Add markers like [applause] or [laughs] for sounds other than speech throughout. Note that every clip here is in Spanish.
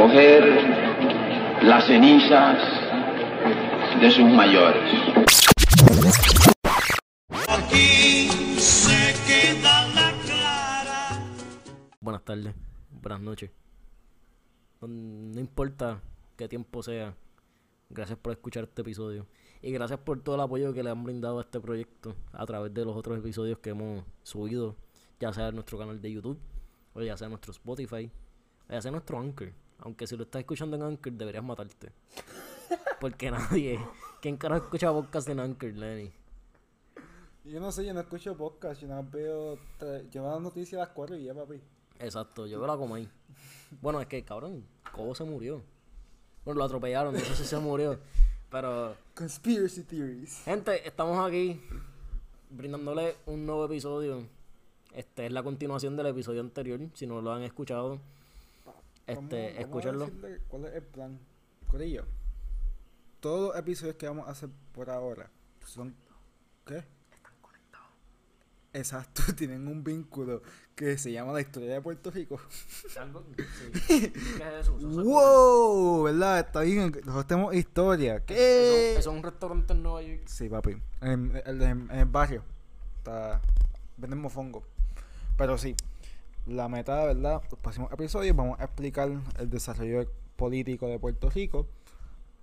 recoger las cenizas de sus mayores. Aquí se queda la clara. Buenas tardes, buenas noches. No, no importa qué tiempo sea, gracias por escuchar este episodio. Y gracias por todo el apoyo que le han brindado a este proyecto a través de los otros episodios que hemos subido, ya sea en nuestro canal de YouTube, o ya sea en nuestro Spotify, o ya sea en nuestro Anchor. Aunque si lo estás escuchando en Anchor, deberías matarte. Porque [laughs] nadie. ¿Quién carajo escucha podcast en Anchor, Lenny? Yo no sé, yo no escucho podcast, yo no veo. Yo veo noticias a las 4 y ya, papi. Exacto, yo veo la como ahí. Bueno, es que, cabrón, Cobo se murió. Bueno, lo atropellaron, no sé si se murió. Pero, Conspiracy theories. gente, estamos aquí brindándole un nuevo episodio. Este es la continuación del episodio anterior, si no lo han escuchado. Este, Vamos- a ¿Cuál es el plan? Corillo. Todos los episodios que vamos a hacer por ahora son. ¿Qué? Están conectados. Exacto, [laughs] tienen un vínculo que se llama la historia de Puerto Rico. Algo- [laughs] sí. ¿Qué es eso? Eso- eso- ¡Wow! ¿Verdad? Está bien. Nosotros tenemos historia. ¿Qué? Eso, eso es un restaurante en Nueva York. Sí, papi. En, en- en- en el barrio. Está. Venden mofongo. Pero sí. La meta, ¿verdad? Los próximos episodios vamos a explicar el desarrollo político de Puerto Rico.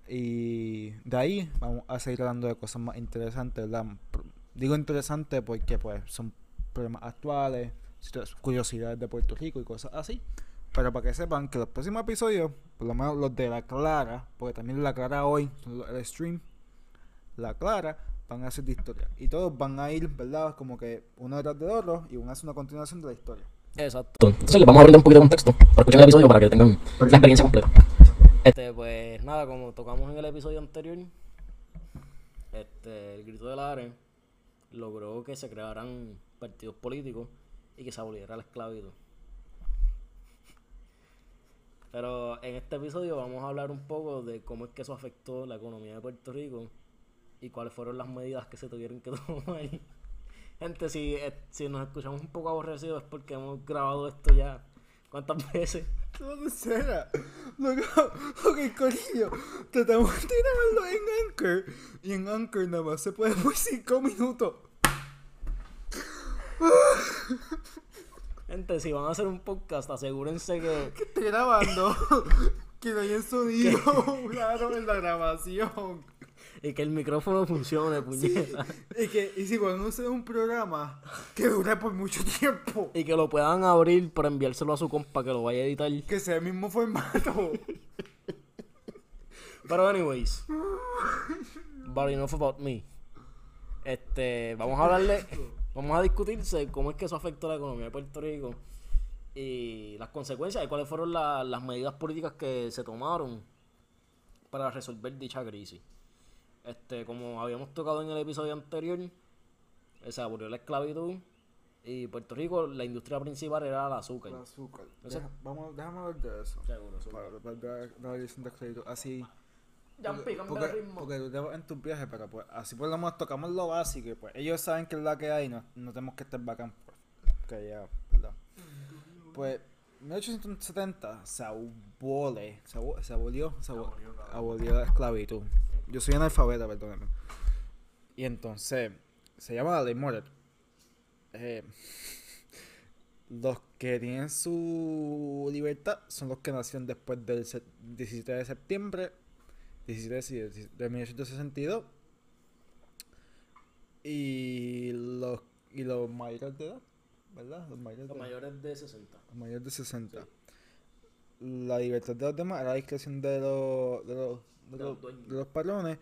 Y de ahí vamos a seguir hablando de cosas más interesantes, ¿verdad? Digo interesantes porque pues son problemas actuales, curiosidades de Puerto Rico y cosas así. Pero para que sepan que los próximos episodios, por lo menos los de la Clara, porque también la Clara hoy, el stream, la Clara, van a ser de historia. Y todos van a ir, ¿verdad? Como que uno detrás del otro y uno hace una continuación de la historia. Exacto. Entonces les vamos a brindar un poquito de contexto para escuchar el episodio para que tengan la experiencia completa. Este, pues nada, como tocamos en el episodio anterior, este, el grito del Are logró que se crearan partidos políticos y que se aboliera la esclavitud. Pero en este episodio vamos a hablar un poco de cómo es que eso afectó la economía de Puerto Rico y cuáles fueron las medidas que se tuvieron que [laughs] tomar. Gente, si, eh, si nos escuchamos un poco aborrecidos es porque hemos grabado esto ya. ¿Cuántas [laughs] veces? ¿Dónde será? Loco, ok, corillo. Tratamos de [laughs] tirarlo en Anchor. Y en Anchor nada más se puede por 5 minutos. Gente, si van a hacer un podcast, asegúrense que, [laughs] Que estoy grabando. que no haya sonido claro en la grabación. Y que el micrófono funcione, puñeta. Y que, y si a hacer un programa que dure por mucho tiempo. Y que lo puedan abrir para enviárselo a su compa que lo vaya a editar. Que sea el mismo formato. Pero anyways. But enough about me. Este, vamos a hablarle, vamos a discutirse cómo es que eso afectó a la economía de Puerto Rico y las consecuencias y cuáles fueron la- las medidas políticas que se tomaron para resolver dicha crisis. Este, como habíamos tocado en el episodio anterior, eh, se abolió la esclavitud y Puerto Rico, la industria principal era el azúcar. El azúcar. Ese- Deja- vamos, déjame hablar de eso. Seguro, seguro. Para, para dar la abolición de esclavitud. Así. Ya Porque, porque, el ritmo. porque tú te vas en tus viajes, pero pues así por lo menos tocamos lo básico pues ellos saben que es la que hay, no, no tenemos que estar bacán, pues, que ya, ¿verdad? Pues 1870 se abole, se, abo- se abolió, se abo- abolió la esclavitud. Yo soy analfabeta, perdóname. Y entonces, se llama la ley. Eh, [laughs] los que tienen su libertad son los que nacieron después del se- 17 de septiembre 17 sí, de de 1862 y los y los mayores de edad ¿verdad? los mayores de Los edad. mayores de 60. Los mayores de 60 la libertad de los demás era la discreción de los de los, de los, los de los patrones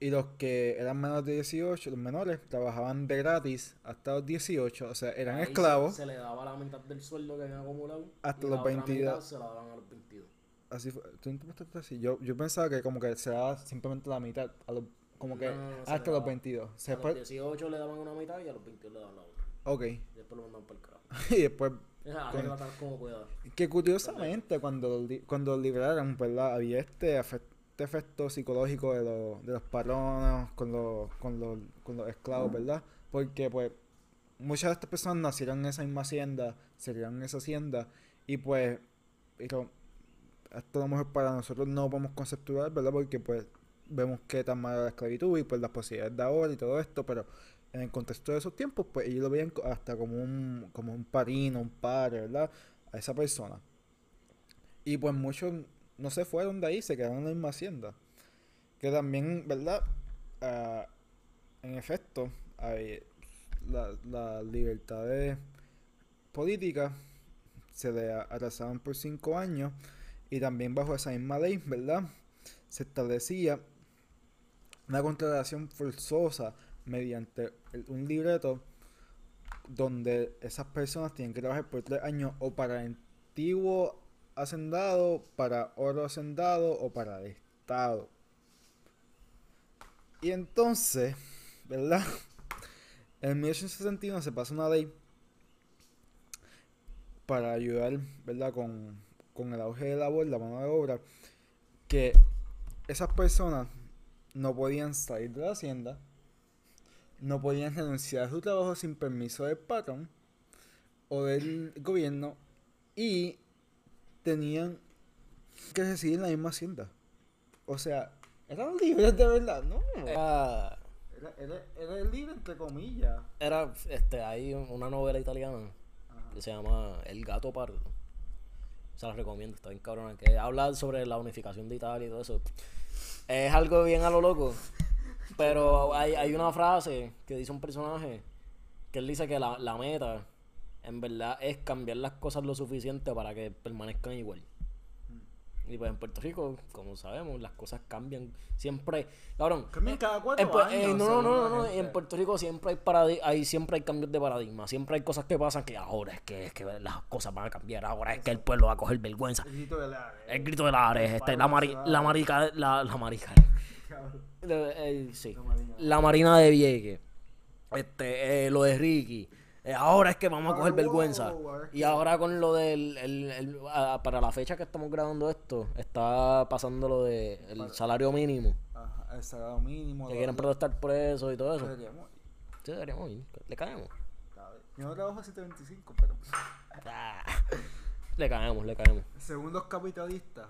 y los que eran menores de 18 los menores trabajaban de gratis hasta los 18 o sea eran Ahí esclavos Se, le daba la mitad del sueldo que habían acumulado. Hasta y los la otra 22. mitad se la daban a los 22. Así fue. ¿Tú interpretaste así? Yo, yo pensaba que como que se daba simplemente la mitad. A los, como que No, no, no, se hasta los daba. 22. Se a los fue- 18 le daban una mitad y a los 22 le daban la otra. Ok. Y después lo mandaban para el carajo. [laughs] y después, [laughs] Esa Con- arregla como pueda. que curiosamente cuando, los cuando los liberaron, ¿verdad? Había este, afe- este efecto psicológico de los, de los patronos con los, con, los, con los esclavos, ¿verdad? Porque pues muchas de estas personas nacieron en esa misma hacienda, se criaron en esa hacienda, y pues, pero esto a lo mejor para nosotros no podemos conceptuar, ¿verdad? Porque pues vemos que tan mala la esclavitud y pues las posibilidades de ahora y todo esto, pero en el contexto de esos tiempos, pues ellos lo veían hasta como un, como un padrino, un padre, ¿verdad? A esa persona. Y pues muchos no se fueron de ahí, se quedaron en la misma hacienda. Que también, ¿verdad? Ah, en efecto, hay la, la libertades políticas se le atrasaban por cinco años y también bajo esa misma ley, ¿verdad? Se establecía una contratación forzosa mediante un libreto donde esas personas tienen que trabajar por tres años o para antiguo hacendado, para oro hacendado o para el Estado. Y entonces, ¿verdad? [laughs] En 1861 se pasa una ley para ayudar, ¿verdad? Con, con el auge de la labor, la mano de obra, que esas personas no podían salir de la hacienda, no podían renunciar a su trabajo sin permiso del patrón o del gobierno y tenían que residir en la misma hacienda. O sea, eran libres de verdad, ¿no? Era, Era, era, era libre entre comillas. era, este, hay una novela italiana que se llama El gato pardo. Se la recomiendo, está bien cabrona. Que habla sobre la unificación de Italia y todo eso. Es algo bien a lo loco. Pero hay, hay una frase que dice un personaje que él dice que la, la meta en verdad es cambiar las cosas lo suficiente para que permanezcan igual. Y pues en Puerto Rico, como sabemos, las cosas cambian siempre. Cabrón, Cambian cada cuatro en Pu- años, eh, no, no, no, no. En Puerto Rico siempre hay paradi hay siempre hay cambios de paradigma. Siempre hay cosas que pasan que ahora es que, es que las cosas van a cambiar. Ahora es que el pueblo va a coger vergüenza. El grito de la... El grito de la Ares, este, la, mari- la marica, la, la marica. [laughs] Eh, eh, sí. La marina. La marina de Vieques. Este, eh, lo de Ricky. Eh, ahora es que vamos a coger vergüenza. Y ahora con lo del. el- el- para la fecha que estamos grabando esto, está pasando lo de el salario mínimo. Ajá, el salario mínimo. Que lo- quieren lo- protestar por eso y todo eso. deberíamos- Sí, deberíamos ir. Le caemos. cabrón. Yo no trabajo 725, pero... Ah, Le caemos, le caemos. Según los capitalistas,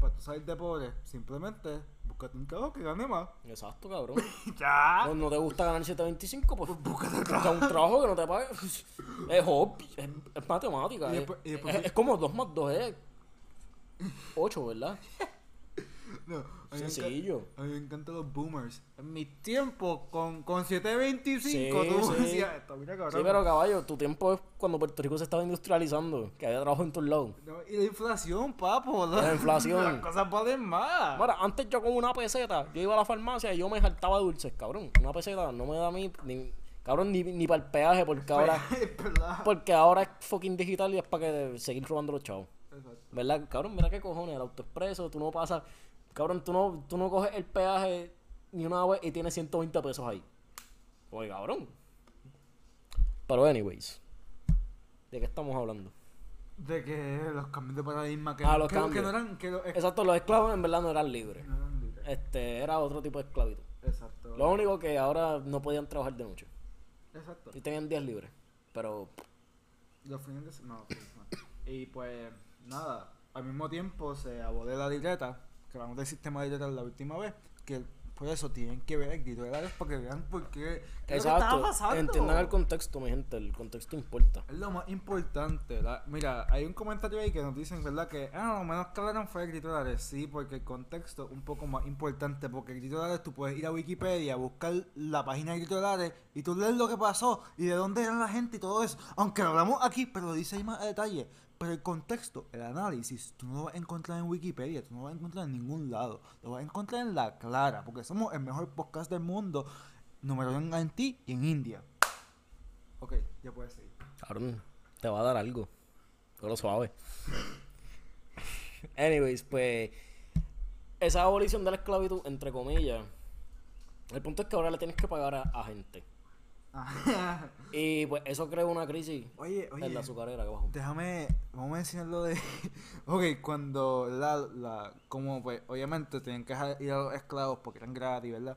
para tú salir de pobre, simplemente búscate un trabajo que gane más. Exacto, cabrón. [laughs] ¡Ya! No, no te gusta ganar 725, pues busca un trabajo que no te pague. [laughs] Es hobby, es, es matemática. Y es, después- y después- es- es como 2 más 2 es 8, ¿verdad? [laughs] No, Sencillo. A mí me encantan los boomers. En mi tiempo, con, con 725, Sí, tú sí. decías esto, mira cabrón. Sí, pero caballo, tu tiempo es cuando Puerto Rico se estaba industrializando, que había trabajo en todos lados. No, y la inflación, papo. ¿no? La inflación. [laughs] Las cosas valen más. Mira, antes yo con una peseta, yo iba a la farmacia y yo me saltaba dulces, cabrón. Una peseta no me da a mí, ni, cabrón, ni, ni para el peaje, porque ahora, [laughs] porque ahora es fucking digital y es para que seguir robando los chavos. Exacto. ¿Verdad? Cabrón, mira qué cojones, el autoexpreso, tú no pasas, cabrón, tú no, tú no coges el peaje ni una vez y tienes 120 pesos ahí. Oye, cabrón. Pero anyways, ¿de qué estamos hablando? De que los cambios de paradigma que, Ah, los que, que no eran. Que los, Exacto, los esclavos en verdad no eran libres. no eran libres. Este, era otro tipo de esclavitud. Exacto. Lo único que ahora no podían trabajar de noche. Exacto. Y tenían días libres. Pero, Los fines de semana. No, fines de semana. Y pues, nada. Al mismo tiempo se abolió la libreta. Que hablamos del sistema de libreta la última vez. Que por eso tienen que ver Lares para que vean por qué. qué exacto. pasando. Entiendan el contexto, mi gente. El contexto importa. Es lo más importante, ¿verdad? Mira, hay un comentario ahí que nos dicen, ¿verdad? Que, ah, lo menos que hablaron fue Ares. Sí, porque el contexto es un poco más importante. Porque Ares, tú puedes ir a Wikipedia, buscar la página de Ares y tú lees lo que pasó y de dónde eran la gente y todo eso. Aunque lo hablamos aquí, pero lo dice ahí más a detalle. Pero el contexto, el análisis, tú no lo vas a encontrar en Wikipedia, tú no lo vas a encontrar en ningún lado. Lo vas a encontrar en la clara, porque somos el mejor podcast del mundo, número uno en ti y en India. Ok, ya puedes seguir. Cabrón, te va a dar algo. Pero suave. [laughs] Anyways, pues. Esa abolición de la esclavitud, entre comillas. El punto es que ahora le tienes que pagar a gente. [laughs] Y pues eso crea una crisis Oye, oye. en la azucarera que abajo. Déjame, vamos a mencionar lo de. [laughs] ok, cuando la, la. Como pues, obviamente tenían que ir a los esclavos porque eran gratis, ¿verdad?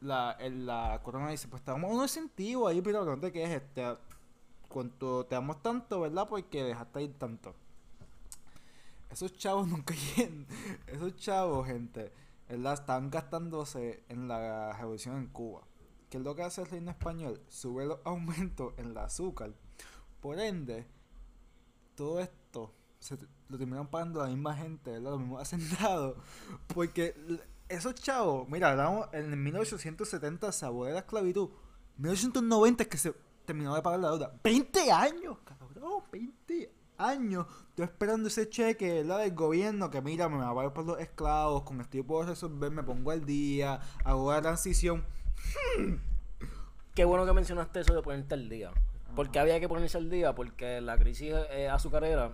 la, el- la corona dice, pues te damos un incentivo ahí, pero no te quejes, te, cuanto te damos tanto, ¿verdad? Porque dejaste ir tanto. Esos chavos [laughs] nunca llegan. Esos chavos, gente, ¿verdad? Están gastándose en la revolución en Cuba. ¿Qué es lo que hace el reino español? Sube los [laughs] aumentos en el azúcar. Por ende, todo esto lo terminan pagando la misma gente, ¿verdad? Los mismos [laughs] hacendados. Porque esos chavos, mira, hablamos en 1870 se abolió la esclavitud. 1990 es que se terminó de pagar la deuda. 20 años, cabrón, 20 años. Estoy esperando ese cheque, ¿verdad? Del gobierno que mira, me va a pagar por los esclavos, con esto yo puedo resolver, me pongo al día, hago la transición. Qué bueno que mencionaste eso de ponerte al día. Porque había que ponerse al día, porque la crisis eh, azucarera,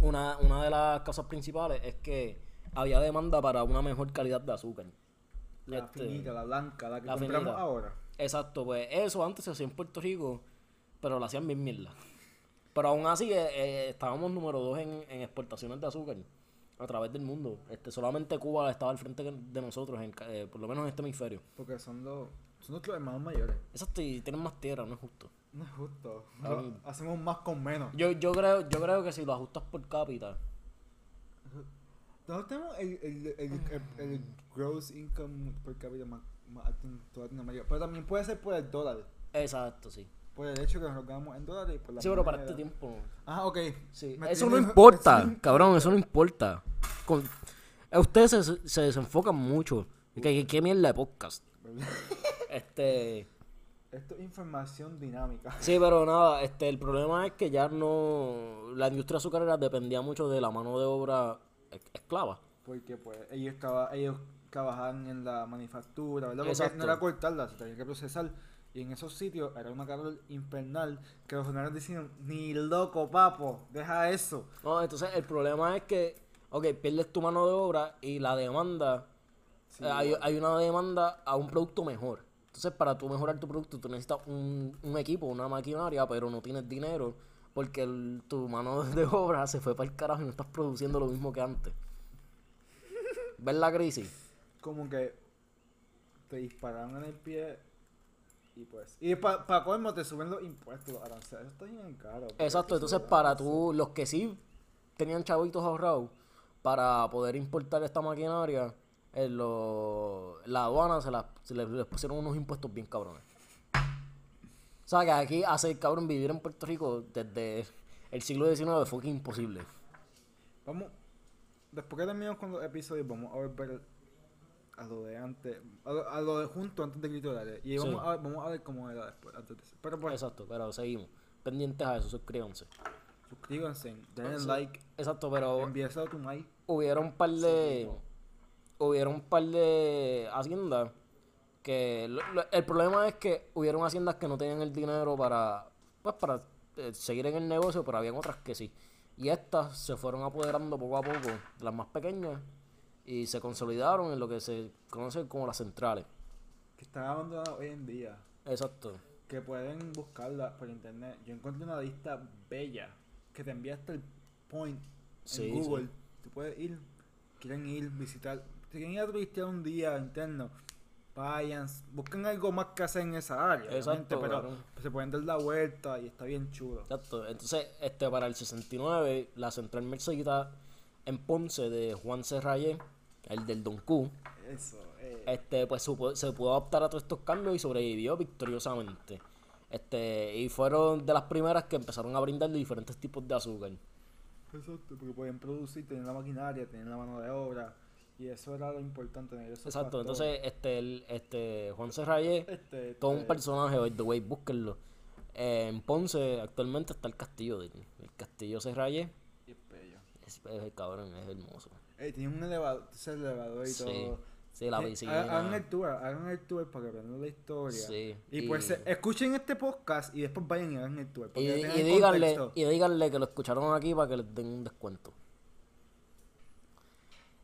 una, una de las causas principales es que había demanda para una mejor calidad de azúcar. La Este, finita, la blanca, la que la compramos finita. ahora. Exacto, pues eso antes se hacía en Puerto Rico, pero lo hacían bien mierda. Pero aún así eh, eh, estábamos número dos en, en exportaciones de azúcar a través del mundo. Este, solamente Cuba estaba al frente de nosotros, en, eh, por lo menos en este hemisferio. Porque son los, son nuestros hermanos mayores. Exacto, y tienen más tierra, no es justo. No es justo. Ah. Hacemos más con menos. Yo, yo creo, yo creo que si lo ajustas por cápita, Nosotros tenemos el, el, el, el, el gross income per cápita más, más alto en toda Latinoamérica. Pero también puede ser por el dólar. exacto, sí. Por el hecho que nos ganamos en dólares. y Por la Sí, pero para este tiempo. Ah, ok. Sí. Me Eso no tiene- importa, [laughs] cabrón, eso no importa. Con- eh, ustedes se, se desenfocan mucho. ¿Qué, qué, qué mierda de podcast? [laughs] Este. Esto es información dinámica. [laughs] Sí, pero nada, este, el problema es que ya no. La industria azucarera dependía mucho de la mano de obra es- esclava. Porque pues ellos, traba- ellos trabajaban en la manufactura, ¿verdad? Porque Exacto. no era cortarla, se tenía que procesar. Y en esos sitios era una calor infernal que los jornaleros decían, ni loco, papo, deja eso. No, entonces el problema es que, ok, pierdes tu mano de obra y la demanda, Sí, eh, hay, hay una demanda a un producto mejor. Entonces, para tú mejorar tu producto, tú necesitas un, un equipo, una maquinaria, pero no tienes dinero porque el- tu mano [laughs] de obra se fue para el carajo y no estás produciendo lo mismo que antes. ¿Ves la crisis? como que te dispararon en el pie y pues y para pa colmo te suben los impuestos los aranceles eso está bien caro Exacto, entonces es para tú, los que sí tenían chavitos ahorrados para poder importar esta maquinaria, eh, lo- la aduana se, la, se les, les pusieron unos impuestos bien cabrones. O sea que aquí hace cabrón vivir en Puerto Rico desde el siglo XIX fue que imposible. vamos después que terminamos con los episodios vamos a volver a lo de antes a lo, a lo de junto antes de Critorales y vamos, Sí. a, vamos a ver cómo era después antes de eso. pero pues Exacto, pero seguimos. Pendientes a eso, suscríbanse. suscríbanse denle Sí. like Exacto, pero envíaselo a tu like hubieron un par de hubieron un par de haciendas que lo- lo- el problema es que hubieron haciendas que no tenían el dinero para pues para eh, seguir en el negocio pero habían otras que sí y estas se fueron apoderando poco a poco las más pequeñas y se consolidaron en lo que se conoce como las centrales que están abandonadas hoy en día exacto que pueden buscarla por internet. Yo encontré una lista bella que te envía hasta el point en Google. sí. Tú puedes ir, quieren ir, visitar, si quieren ir a turistear un día interno, vayan, busquen algo más que hacer en esa área, Exacto, pero claro. se pueden dar la vuelta y está bien chulo. Exacto. Entonces, este, para el 69, la central Mercedita en Ponce de Juan Serrayé, el del Don Q, Eso, eh. este, pues supo- se pudo adaptar a todos estos cambios y sobrevivió victoriosamente. Este, y fueron de las primeras que empezaron a brindar diferentes tipos de azúcar. Exacto, porque pueden producir, tener la maquinaria, tener la mano de obra. Y eso era lo importante. tener esos Exacto, factores. entonces este, el, este Juan Serrayé, Este, todo un este, personaje, by the way, búsquenlo. Eh, en Ponce actualmente está el castillo de él, el castillo Serrayé. y es bello. Es, es- cabrón, es hermoso. Eh, tiene un elevador, ese elevador y Sí, todo. sí, la Eh, piscina. Hagan el tour, hagan el tour para que aprendan la historia. Sí, Y, pues eh, escuchen este podcast y después vayan y hagan el tour. Y, díganle, y díganle que lo escucharon aquí para que les den un descuento.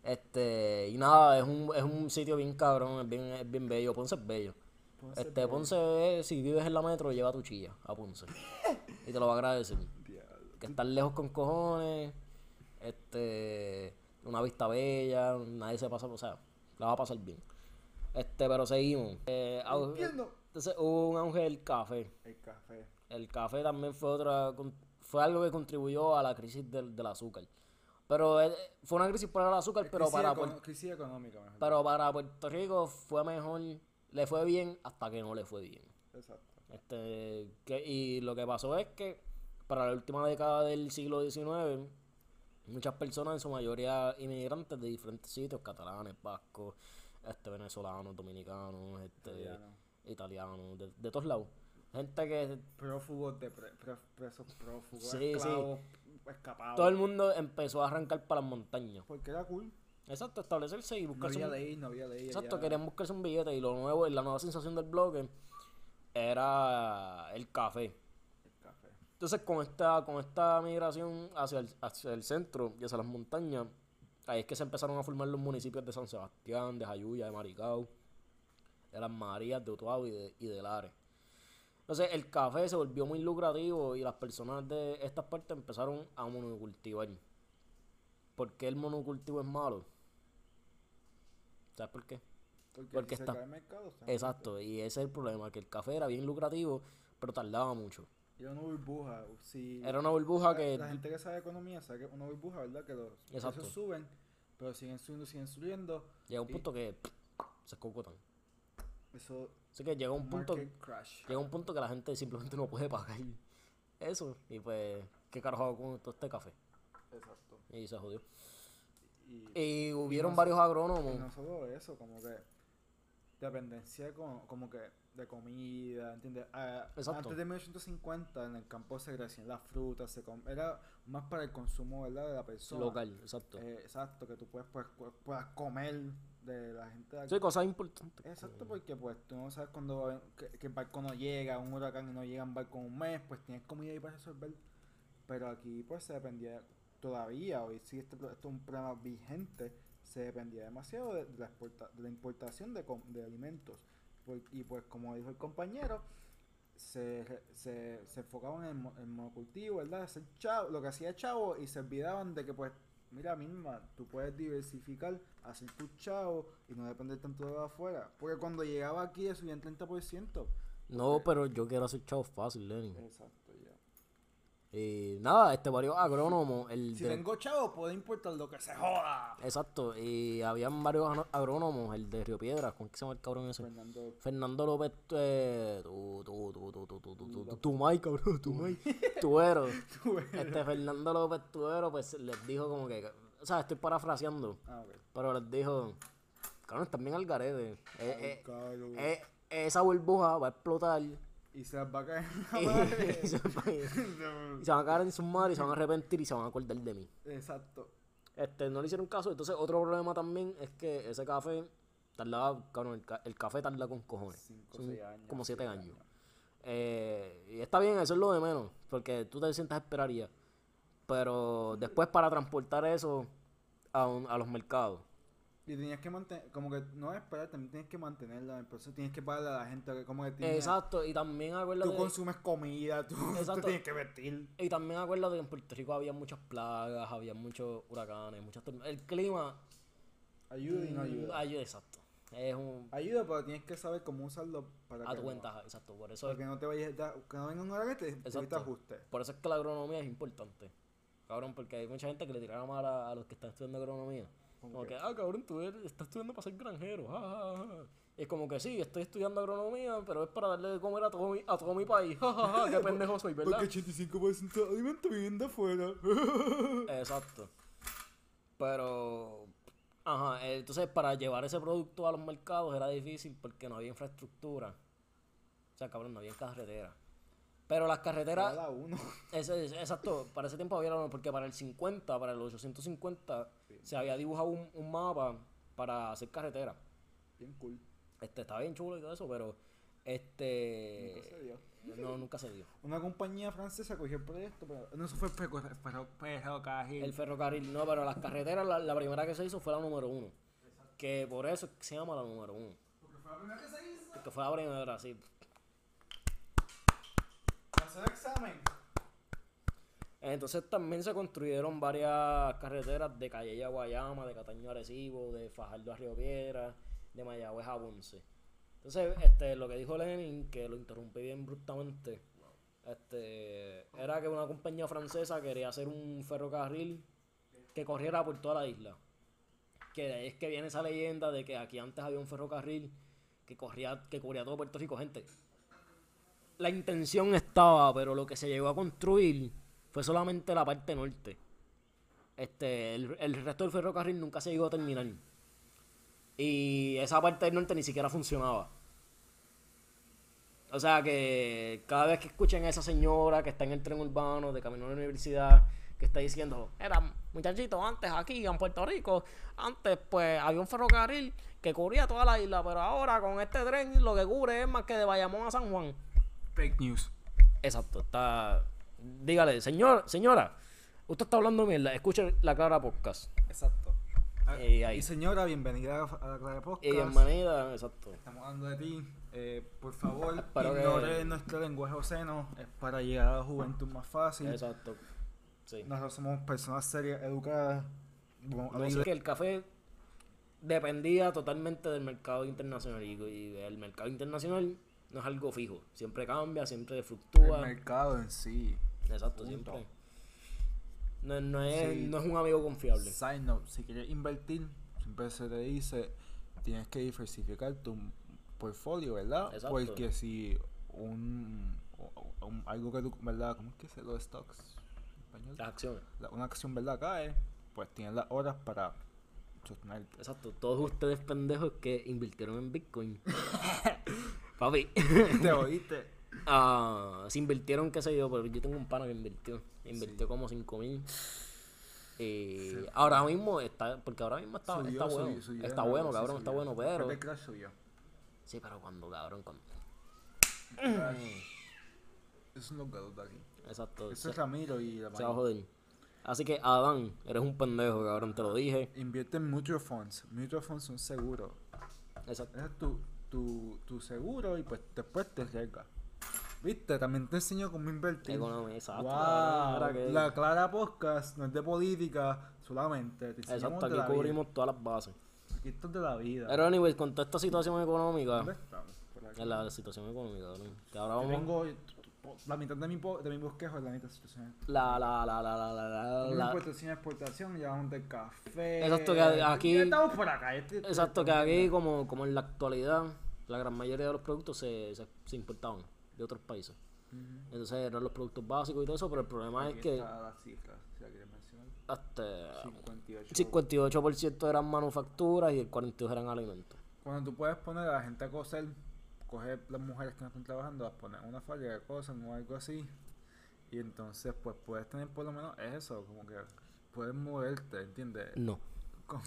Este, y nada, es un, es un sitio bien cabrón, es bien, es bien bello. Ponce es bello. Ponce este, bello. Ponce, si vives en la metro, lleva tu chilla a Ponce. [laughs] y te lo va a agradecer. Diablo. Que estás lejos con cojones, este, una vista bella, nadie se pasa, o sea, la va a pasar bien. Este, pero seguimos. Eh, Entiendo. entonces hubo un auge del café. El café. El café también fue otra con- fue algo que contribuyó a la crisis del, del azúcar. Pero eh, fue una crisis para el azúcar, pero crisis, para, econo- Puer- crisis económica, mejor. pero para Puerto Rico fue mejor, le fue bien hasta que no le fue bien. Exacto. Este, que, y lo que pasó es que para la última década del siglo XIX, muchas personas, en su mayoría inmigrantes de diferentes sitios, catalanes, vascos, este, venezolanos, dominicanos, este, Italiano. italianos, de, de todos lados. Gente que Prófugos de pre- pre- presos prófugos, Sí, sí. esclavos, escapados. todo el mundo empezó a arrancar para las montañas. Porque era cool. Exacto, establecerse y No buscarse había un, ley, no había ley. Exacto, allá. querían buscarse un billete y lo nuevo, la nueva sensación del bloque era el café. Entonces con esta, con esta migración hacia el, hacia el centro y hacia las montañas, ahí es que se empezaron a formar los municipios de San Sebastián, de Jayuya, de Maricao, de Las Marías, de Utuado y de, y de Lares. Entonces el café se volvió muy lucrativo y las personas de estas partes empezaron a monocultivar. ¿Por qué el monocultivo es malo? ¿Sabes por qué? Porque, Porque si está- se cae el mercado, está Exacto, y ese es el problema, que el café era bien lucrativo, pero tardaba mucho. Y era una burbuja. Si Era una burbuja la, que... La gente que sabe economía sabe que es una burbuja, ¿verdad? Que los Exacto. precios suben, pero siguen subiendo, siguen subiendo. Llega un y punto que se cocotan. Eso. Así que llega un punto, crash. llega un punto que la gente simplemente no puede pagar eso. Y pues, ¿qué carajo hago con todo este café? Exacto. Y se jodió. Y, Y hubieron no- varios y agrónomos. no solo eso, como que dependencia como, como que de comida, ¿entiendes? Ah. Antes de 1850 en el campo se crecían las frutas, se com- era más para el consumo, ¿verdad? De la persona. Local, exacto. Eh, exacto, que tú puedes, pues, pu- puedas comer de la gente de aquí. Sí, cosas importantes. Exacto, porque pues tú no sabes a- que, que el barco no llega, un huracán y no llega en barco en un mes, pues tienes comida ahí para resolver. Pero aquí pues se dependía todavía, hoy sí este, esto es un problema vigente, se dependía demasiado de, de la, exporta- de la importación de, com- de alimentos. Y pues como dijo el compañero, se, se, se enfocaban en el, mo- en monocultivo, ¿verdad? Hacer chavo, lo que hacía chavo y se olvidaban de que pues, mira misma, tú puedes diversificar, hacer tu chavo y no depender tanto de afuera. Porque cuando llegaba aquí subía en 30%. No, pero yo quiero hacer chavo fácil, Lenny. Exacto. Y nada, este varios agrónomos. El Si de- tengo chavo, puedo importar lo que se joda. Exacto, y habían varios agrónomos, el de Río Piedras, ¿cómo es que se llama el cabrón ese? Fernando, Fernando López, eh, tu, tu, tu, tu, tu, tu, tu, tu, tu, Tumay, cabrón, Tumay, [laughs] Tuero. [laughs] Este Fernando López Tuero, pues les dijo como que, o sea, estoy parafraseando, ah, ok. pero les dijo, cabrón, están bien al garete. Eh, eh, eh, esa burbuja va a explotar y, se las va a caer en la [laughs] madre. [laughs] se y [laughs] se van a caer en sus madres y se van a arrepentir y se van a acordar de mí. Exacto. Este, no le hicieron caso. Entonces, otro problema también es que ese café tardaba, cabrón, el, ca- el café tarda con cojones. Cinco, Son seis años, Como siete siete años. años. Eh, y está bien, eso es lo de menos. Porque tú te sientas esperaría. Pero después para transportar eso a, un- a los mercados. Y tenías que mantener, como que no esperar, también tienes que mantenerla, eso tienes que pagarle a la gente, que como que tienes- Exacto, y también acuérdate. tú consumes comida, tú, [laughs] tienes que vestir. Y también acuérdate que en Puerto Rico había muchas plagas, había muchos huracanes, muchas tormentas. El clima. Ayuda y no mm, ayuda. ayuda, exacto. Es un. Ayuda, pero tienes que saber cómo usarlo para A tu ventaja, exacto. Por eso, Para que no te vayas, que no venga un huracán te, te Exacto. te ajuste. por eso es que la agronomía es importante. Cabrón, porque hay mucha gente que le tira mal a, a los que están estudiando agronomía. Como que, ah, cabrón, tú eres- estás estudiando para ser granjero. ja, ja, ja". Y como que sí, estoy estudiando agronomía, pero es para darle de comer a todo mi, a todo mi país. Ja, ja, ja, qué [laughs] pendejo soy, ¿verdad? Porque 85% de alimentos vienen de afuera. [laughs] Exacto. Pero, ajá, entonces para llevar ese producto a los mercados era difícil porque no había infraestructura. O sea, cabrón, no había carretera. Pero las carreteras, Cada uno. [laughs] ese- ese- exacto, para ese tiempo había la- porque para el 50, para el 850, se había dibujado un, un mapa para hacer carretera. Bien cool. Este, estaba bien chulo y todo eso, pero este... Nunca se dio. No, nunca se dio. Una compañía francesa cogió el proyecto, pero no, eso fue ferro- ferrocarril. El ferrocarril, no, pero las carreteras, la, la primera que se hizo fue la número uno. Que por eso es se llama la número uno. Porque fue la primera que se hizo. Porque fue la primera, sí. Hacer examen. Entonces también se construyeron varias carreteras de Calle Guayama, de Cataño a Arecibo, de Fajardo a de Mayagüez a. Entonces, este, lo que dijo Lenin, que lo interrumpí bien bruscamente, este, era que una compañía francesa quería hacer un ferrocarril que corriera por toda la isla. Que de ahí es que viene esa leyenda de que aquí antes había un ferrocarril que corría, que cubría todo Puerto Rico, gente. La intención estaba, pero lo que se llegó a construir fue solamente la parte norte. Este, el, el resto del ferrocarril nunca se llegó a terminar. Y esa parte del norte ni siquiera funcionaba. O sea que cada vez que escuchen a esa señora que está en el tren urbano de camino a la universidad, que está diciendo, era muchachito, antes aquí en Puerto Rico, antes pues había un ferrocarril que cubría toda la isla, pero ahora con este tren lo que cubre es más que de Bayamón a San Juan. Fake news. Exacto, está. Dígale, señor, señora, usted está hablando mierda, escuche la Clara Podcast. Exacto. Ah, Eh, ahí. Y señora, bienvenida a la Clara Podcast. Bienvenida, exacto. Estamos hablando de ti. Eh, por favor, [laughs] Espero que- ignore nuestro lenguaje obsceno. Es para llegar a la juventud más fácil. Exacto. Sí. Nosotros somos personas serias, educadas. Vamos a No, que el café dependía totalmente del mercado internacional y, y el mercado internacional no es algo fijo, siempre cambia, siempre El fluctúa. mercado en sí. Exacto, Punto. siempre. No, no es, Sí. no es un amigo confiable. Si quieres invertir, siempre se te dice, tienes que diversificar tu portfolio, ¿verdad? Exacto. Porque si un, algo que tú, ¿verdad? ¿Cómo es que se los stocks? español? Las acciones. La- una acción, ¿verdad? Cae, pues tienes las horas para sostenerte. Exacto, todos ustedes pendejos que invirtieron en Bitcoin. [laughs] Papi. [laughs] ¿Te [laughs] oíste? Ah, se invirtieron, qué sé yo, pero yo tengo un pana que invirtió. Invirtió como 5 mil. Y ahora mismo está, porque ahora mismo está, Subió, está bueno. subió, está no, bueno, cabrón, está bueno, pero. del crash subió. Sí, pero cuando, cabrón, cuando. Los gatos de aquí. Exacto. Ese Se, es Ramiro y la se va a joder. Así que, Adán, eres un pendejo, cabrón, te lo dije. Invierte en mutual funds. Mutual funds son seguros. Exacto. Ese es tu, tu, tu seguro y pues después te arriesgas. ¿Viste? También te enseño cómo invertir. Economía, exacto. Wow. mira que- La Clara Podcast no es de política solamente. Te Exacto, aquí vida. cubrimos todas las bases. Aquí esto es de la vida. Pero, anyways, con toda esta situación económica, ¿Dónde estamos? En la situación económica, cabrón, que ahora Yo vamos. tengo la mitad de mi, po- de mi bosquejo es la mitad situación. La, la, la, la, la, la, la, importación y exportación, llevamos del café. Exacto, que aquí- estamos por acá. este- Exacto, que aquí, como, como en la actualidad, la gran mayoría de los productos se, se, se importaban de otros países. Entonces eran los productos básicos y todo eso, pero el problema Aquí es que está la cifra, si la quieres mencionar. hasta 58. 58% eran manufacturas y el 42% eran alimentos. Cuando tú puedes poner a la gente a coser, coger las mujeres que no están trabajando, las pones en una fábrica de cosen o algo así, y entonces pues puedes tener por lo menos eso, como que puedes moverte, ¿entiendes? No. Con-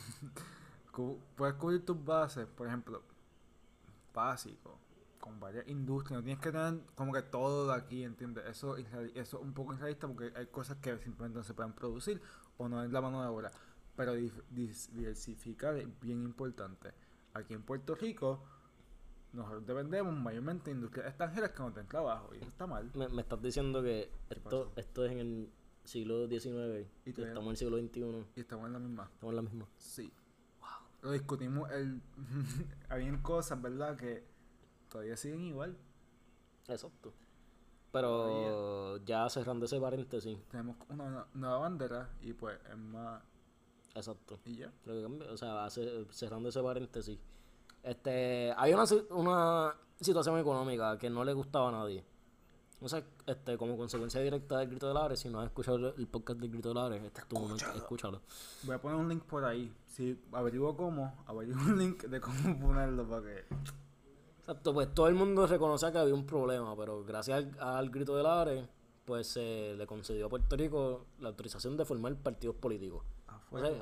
cu- puedes cubrir tus bases, por ejemplo, básico, con varias industrias, no tienes que tener como que todo de aquí, ¿entiendes? Eso, eso es un poco irrealista porque hay cosas que simplemente no se pueden producir o no es la mano de obra. Pero diversificar es bien importante. Aquí en Puerto Rico, nosotros dependemos mayormente de industrias extranjeras que no tienen trabajo y eso está mal. Me, me estás diciendo que esto, pasó? esto es en el siglo XIX Y estamos en el siglo XXI. Y estamos en la misma. Estamos en la misma. Sí. Lo discutimos, el [laughs] habían cosas, ¿verdad? Que todavía siguen igual. Exacto. Pero ya cerrando ese paréntesis, Tenemos una, una nueva bandera y pues es más... exacto. Y ya. Lo que cambia, o sea, hace- cerrando ese paréntesis, este, hay una, una situación económica que no le gustaba a nadie. No sé, este, como consecuencia directa del Grito de Lares, si no has escuchado el, podcast del Grito de Lares, este es tu momento, escúchalo. Voy a poner un link por ahí. Si averiguo cómo, averiguo un link de cómo [laughs] ponerlo para que... Exacto, pues todo el mundo reconocía que había un problema, pero gracias al, al Grito de Lares, pues se le concedió a Puerto Rico la autorización de formar partidos políticos.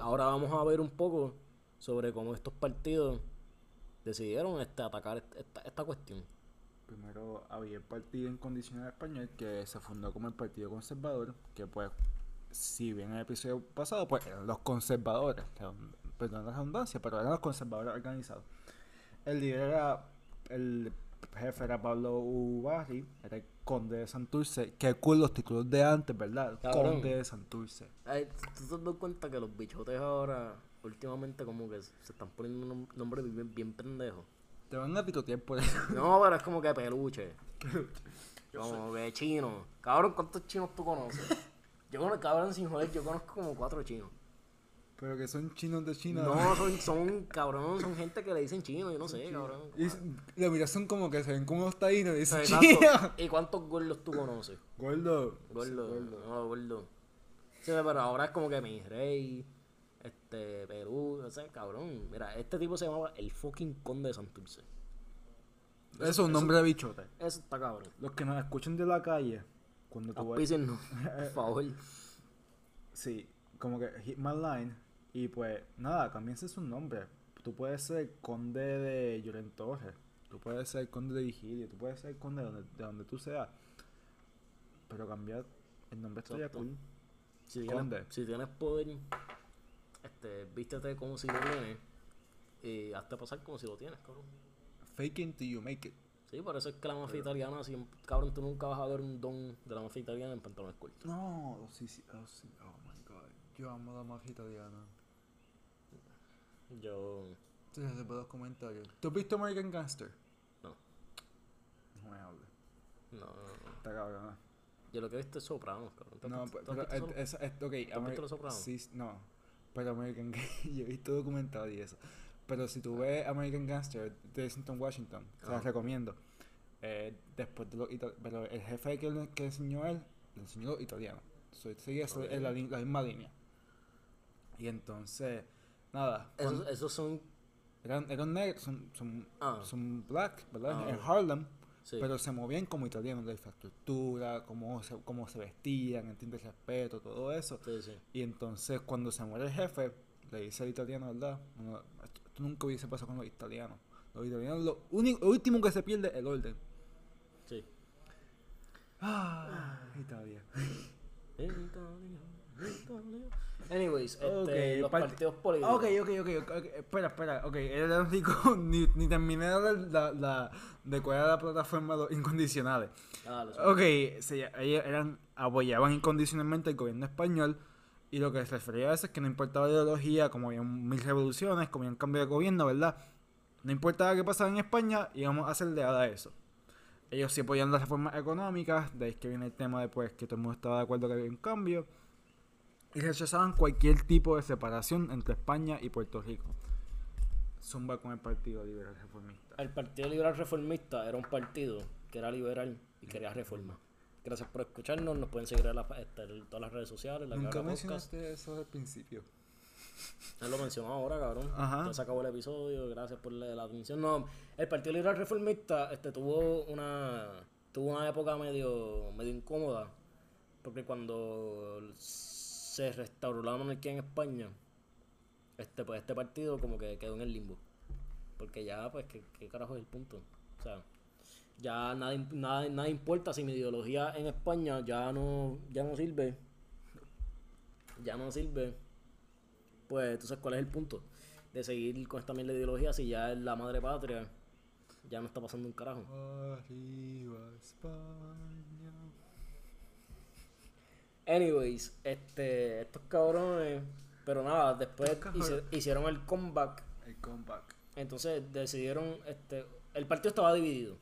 Ahora vamos a ver un poco sobre cómo estos partidos decidieron este, atacar est- esta, esta cuestión. Primero había el Partido Incondicional Español que se fundó como el Partido Conservador, que pues, si bien en el episodio pasado, pues eran los conservadores, eran- perdón la redundancia, pero eran los conservadores organizados. El líder era, el jefe era Pablo Ubarri, era el conde de Santurce, que cool los títulos de antes, ¿verdad? Cabrón. Conde de Santurce. Ay, ¿tú te das cuenta que los bichotes ahora últimamente como que se están poniendo nom- nombres bien, bien pendejos. Te van a picotear por eso. No, pero es como que peluche. [laughs] Como que chino. Cabrón, ¿cuántos chinos tú conoces? [laughs] Yo conozco, cabrón, sin joder, yo conozco como cuatro chinos. Pero que son chinos de China. No, son, son, [laughs] cabrón, son gente que le dicen chino, yo no sé, cabrón. Y la mira son como que se ven como unos taínos y dicen chino. ¿Y cuántos gordos tú conoces? Gordo. Gordo, no, gordo. Sí, pero ahora es como que mi rey, este, Perú, o sea, cabrón. Mira, este tipo se llamaba el fucking conde de Santurce. Eso es un nombre de bichote. Eso está cabrón. Los que nos escuchan de la calle, cuando tú vas... Auspicien no, [laughs] por favor. Sí, como que hit my line. Y pues, nada, cámbiense su nombre. Tú puedes ser conde de Lloren Torres. Tú puedes ser conde de Vigilio. Tú puedes ser conde de donde, de donde tú seas. Pero cambiar el nombre estaría cool. Si Conde. si tienes poder, este, vístete como si lo tienes y hazte pasar como si lo tienes, cabrón. Fake it till you make it. Sí, por eso es que la mafia italiana, siempre, cabrón, tú nunca vas a ver un don de la mafia italiana en pantalones cortos. No, sí, sí, oh, sí. Oh my god. Yo amo la mafia italiana. Yo, Sí, se los comentarios. ¿Tú has visto American Gangster? no, No me hables. no, no, no. Está cabrón. Yo lo que he visto es Sopranos, cabrón. ¿Tú has No, pero, pero es, es- ok, Ameri-? Sí, no. Pero American Gangster, [laughs] yo he visto documentado y eso. Pero si tú ves American Gangster de Washington, Washington, se las recomiendo. Eh, después de los pero el jefe que, le- que enseñó él, le enseñó los italianos. So, sigue eso Ok. en la, la misma línea. Y entonces, nada. Esos, son, eran, eran negros, son, son, Ah. son black, ¿verdad? Ah, en. Harlem. Sí. Pero se movían como italianos, la infraestructura, cómo se, cómo se vestían, entiendes respeto, todo eso. sí, sí. Y entonces cuando se muere el jefe, le dice al italiano, ¿verdad? Esto nunca hubiese pasado con los italianos. Los italianos, lo, único, lo último que se pierde es el orden. sí. Ah, Italia. [laughs] Italia, Italia. Anyways, este, Ok, los parte- partidos políticos. Ok, ok, ok, ok, ok, espera, espera, ok, era rico, [laughs] ni, ni terminé de hablar la, la, de cuál era la plataforma de los incondicionales. Ah. Ok, se, ellos eran, apoyaban incondicionalmente el gobierno español y lo que se refería a eso es que no importaba la ideología, como había mil revoluciones, como había un cambio de gobierno, ¿verdad? No importaba qué pasaba en España, íbamos a hacer leal a eso. Ellos sí apoyan las reformas económicas, de ahí es que viene el tema de pues, que todo el mundo estaba de acuerdo que había un cambio, y rechazaban cualquier tipo de separación entre España y Puerto Rico. Zumba con el Partido Liberal Reformista. El Partido Liberal Reformista era un partido que era liberal y quería reforma. Gracias por escucharnos. Nos pueden seguir en, la- este, en todas las redes sociales. La Nunca Cabra Podcast. mencionaste eso al principio. Él lo mencionó ahora, cabrón. Ajá. Se acabó el episodio. Gracias por la, la atención. No, el Partido Liberal Reformista este, tuvo una tuvo una época medio, medio incómoda. Porque cuando se restauró la monarquía en España, este, pues este partido como que quedó en el limbo. Porque ya, pues, ¿qué, qué carajo es el punto? O sea, ya nada, nada, nada importa si mi ideología en España ya no, ya no sirve. Ya no sirve. Pues, entonces, ¿cuál es el punto? De seguir con esta de ideología si ya es la madre patria. Ya no está pasando un carajo. Arriba España. Anyways, este, estos cabrones. Pero nada, después hice- hicieron el comeback. El comeback. Entonces decidieron, este, el partido estaba dividido.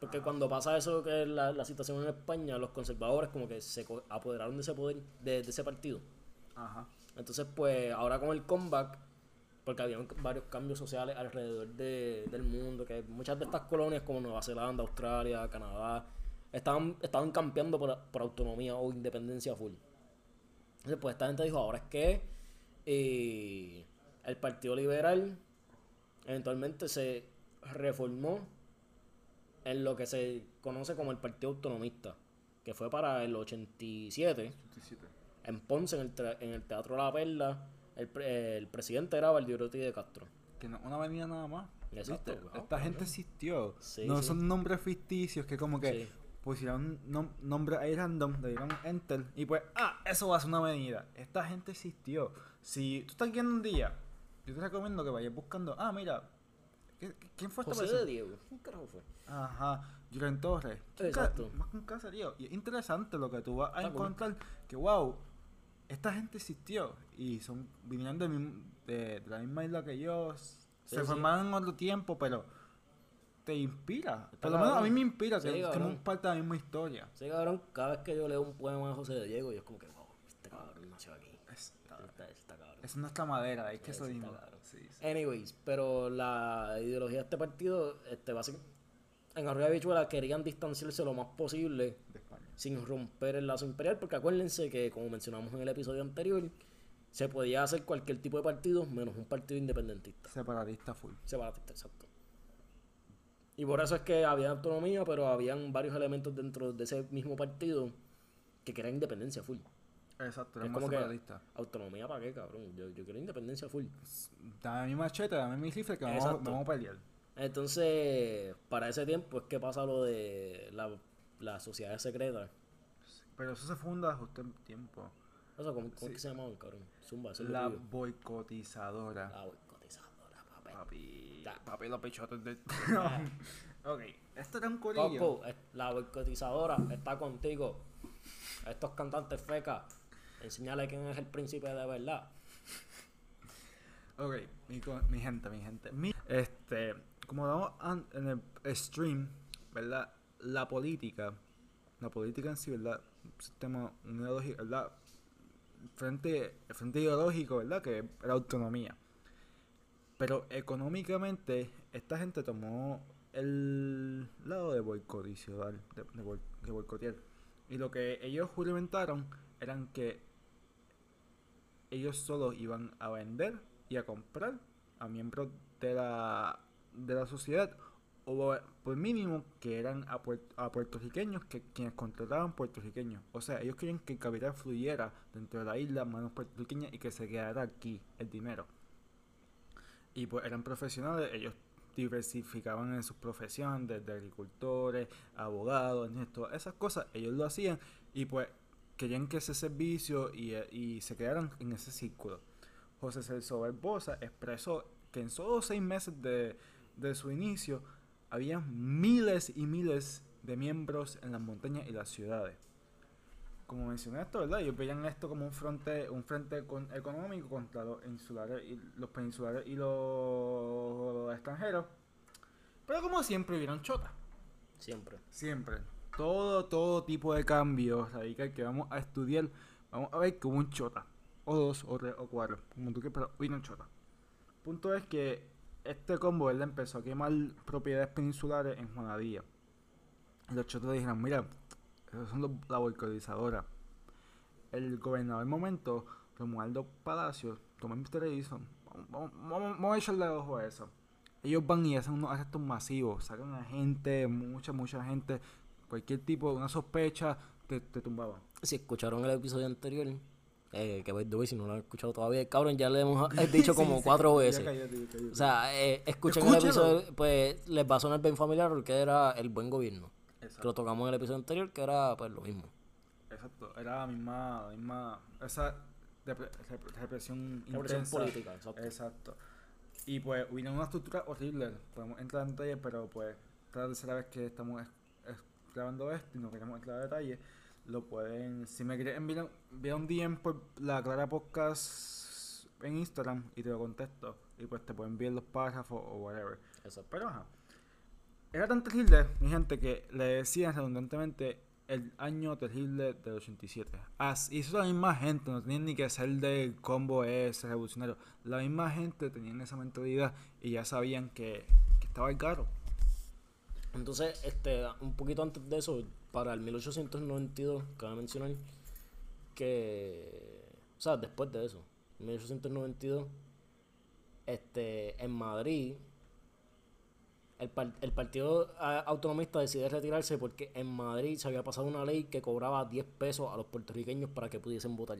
Porque cuando pasa eso que es la, la situación en España, los conservadores como que se apoderaron de ese poder, de, de ese partido. Ajá. Entonces, pues, ahora con el comeback, porque había varios cambios sociales alrededor de- del mundo, que muchas de estas colonias como Nueva Zelanda, Australia, Canadá, estaban, estaban campeando por, por autonomía o independencia full. Entonces, pues esta gente dijo, ahora es que eh, el Partido Liberal eventualmente se reformó en lo que se conoce como el Partido Autonomista, que fue para el 87 en Ponce, en el, en el Teatro La Perla, el, pre- el presidente era Valdirotti de Castro. Que no, una avenida nada más. Exacto, ¿Viste? Esta gente existió. Sí, no sí. son nombres ficticios que como que Sí. Pusieron nom nombres ahí random, le dieron enter y pues, ah, eso va a ser una avenida. Esta gente existió. Si tú estás guiando un día, yo te recomiendo que vayas buscando, ah, mira, ¿qué- qué- ¿quién fue esta José de persona? Diego. ¿Quién carajo fue? Ajá, Julián Torres. ¿Quién ca- Exacto. Más que un caserío. Y es interesante lo que tú vas a Está cool. encontrar, que wow, esta gente existió y son vinieron mismo- de, de la misma isla que yo. Sí, se sí. formaron en otro tiempo, pero te inspira. Por lo menos a mí me inspira Sí, que cabrón. somos parte de la misma historia. Sí, cabrón, cada vez que yo leo un poema de José de Diego, yo es como que, wow, este cabrón nació aquí. Es- está- está cabrón. Es nuestra madera, es que eso mismo. Sí. Anyways, pero la ideología de este partido, este, básicamente, en Arroyo de Habichuela querían distanciarse lo más posible De España. sin romper el lazo imperial, porque acuérdense que, como mencionamos en el episodio anterior, se podía hacer cualquier tipo de partido menos un partido independentista. Separatista full. Separatista, exacto. Y por eso es que había autonomía, pero habían varios elementos dentro de ese mismo partido que querían independencia full. Exacto, Es más como que autonomía para qué, cabrón. Yo, yo quiero independencia full. Dame mi machete, dame mi rifle que vamos, vamos a pelear. Entonces, para ese tiempo es que pasa lo de la, la sociedad secreta. Pero eso se funda justo en tiempo. O sea, ¿cómo, cómo Sí. que se llamaban, cabrón? Zumba, La boicotizadora. La boicotizadora, papi. Papi. Papi, los pechotes de. [laughs] ok, esto era un corillo. Coco, la boicotizadora está contigo. Estos cantantes fecas, enseñale quién es el príncipe de verdad. Ok, mi, gente, mi gente. Mi- este, como damos en el stream, ¿verdad? La política, la política en sí, ¿verdad? Un sistema ideológico, ¿verdad? Frente, el frente ideológico, ¿verdad? Que es la autonomía. Pero económicamente, esta gente tomó el lado de boicotizar, de, de boi- de boicotear. Y lo que ellos juramentaron eran que ellos solo iban a vender y a comprar a miembros de la, de la sociedad. O por mínimo que eran a, puer- a puertorriqueños que quienes contrataban puertorriqueños. O sea ellos querían que el capital fluyera dentro de la isla manos puertorriqueñas y que se quedara aquí el dinero y pues eran profesionales ellos diversificaban en sus profesiones desde agricultores abogados todas esas cosas ellos lo hacían y pues querían que ese servicio y, y se quedaran en ese círculo José Celso Barbosa expresó que en solo seis meses de, de su inicio había miles y miles de miembros en las montañas y las ciudades. Como mencioné esto, ¿verdad? Ellos veían esto como un frente, un frente con- económico contra los insulares y los peninsulares y los extranjeros. Pero como siempre vieron chota. Siempre. Siempre. Todo, todo tipo de cambios radical que vamos a estudiar, vamos a ver como un chota. O dos, o tres, o cuatro. Como tú quieras, pero no chota. Punto es que este combo, ¿verdad? Empezó a quemar propiedades peninsulares en Juanadía. Los chotas dijeron, mira, son los, la boicotizadora. El gobernador del momento, Romualdo Palacios, toma el televisor. Vamos, vamos, vamos, vamos a echarle ojo a eso. Ellos van y hacen unos arrestos masivos, sacan a gente, mucha, mucha gente, cualquier tipo de una sospecha, te, te tumbaban. Si escucharon el episodio anterior, eh, que by si no lo han escuchado todavía, cabrón, ya le hemos [laughs] dicho como Sí, sí, cuatro veces. O sea, eh, escuchen el episodio, pues les va a sonar bien familiar porque era el buen gobierno. Que lo tocamos en el episodio anterior, que era pues lo mismo. exacto, era la misma, la misma, esa repre- repre- represión Represión intensa. política, exacto. Exacto. Y pues hubo una estructura horrible, podemos entrar en detalle, pero pues esta es la tercera vez que estamos es- es- grabando esto y no queremos entrar a detalle, lo pueden, si me quieren enviar, enviar un DM por la Clara Podcast en Instagram y te lo contesto, y pues te pueden enviar los párrafos o whatever. Exacto. Pero ajá. Era tan terrible, mi gente, que le decían redundantemente el año terrible del 87. As, y eso la misma gente, no tenían ni que ser del combo ese revolucionario. La misma gente tenían esa mentalidad y ya sabían que, estaba el caro. Entonces, este, un poquito antes de eso, para el 1892, cabe mencionar que, o sea, después de eso, 1892, este, en Madrid, el, par- el partido ah, autonomista decide retirarse porque en Madrid se había pasado una ley que cobraba 10 pesos a los puertorriqueños para que pudiesen votar.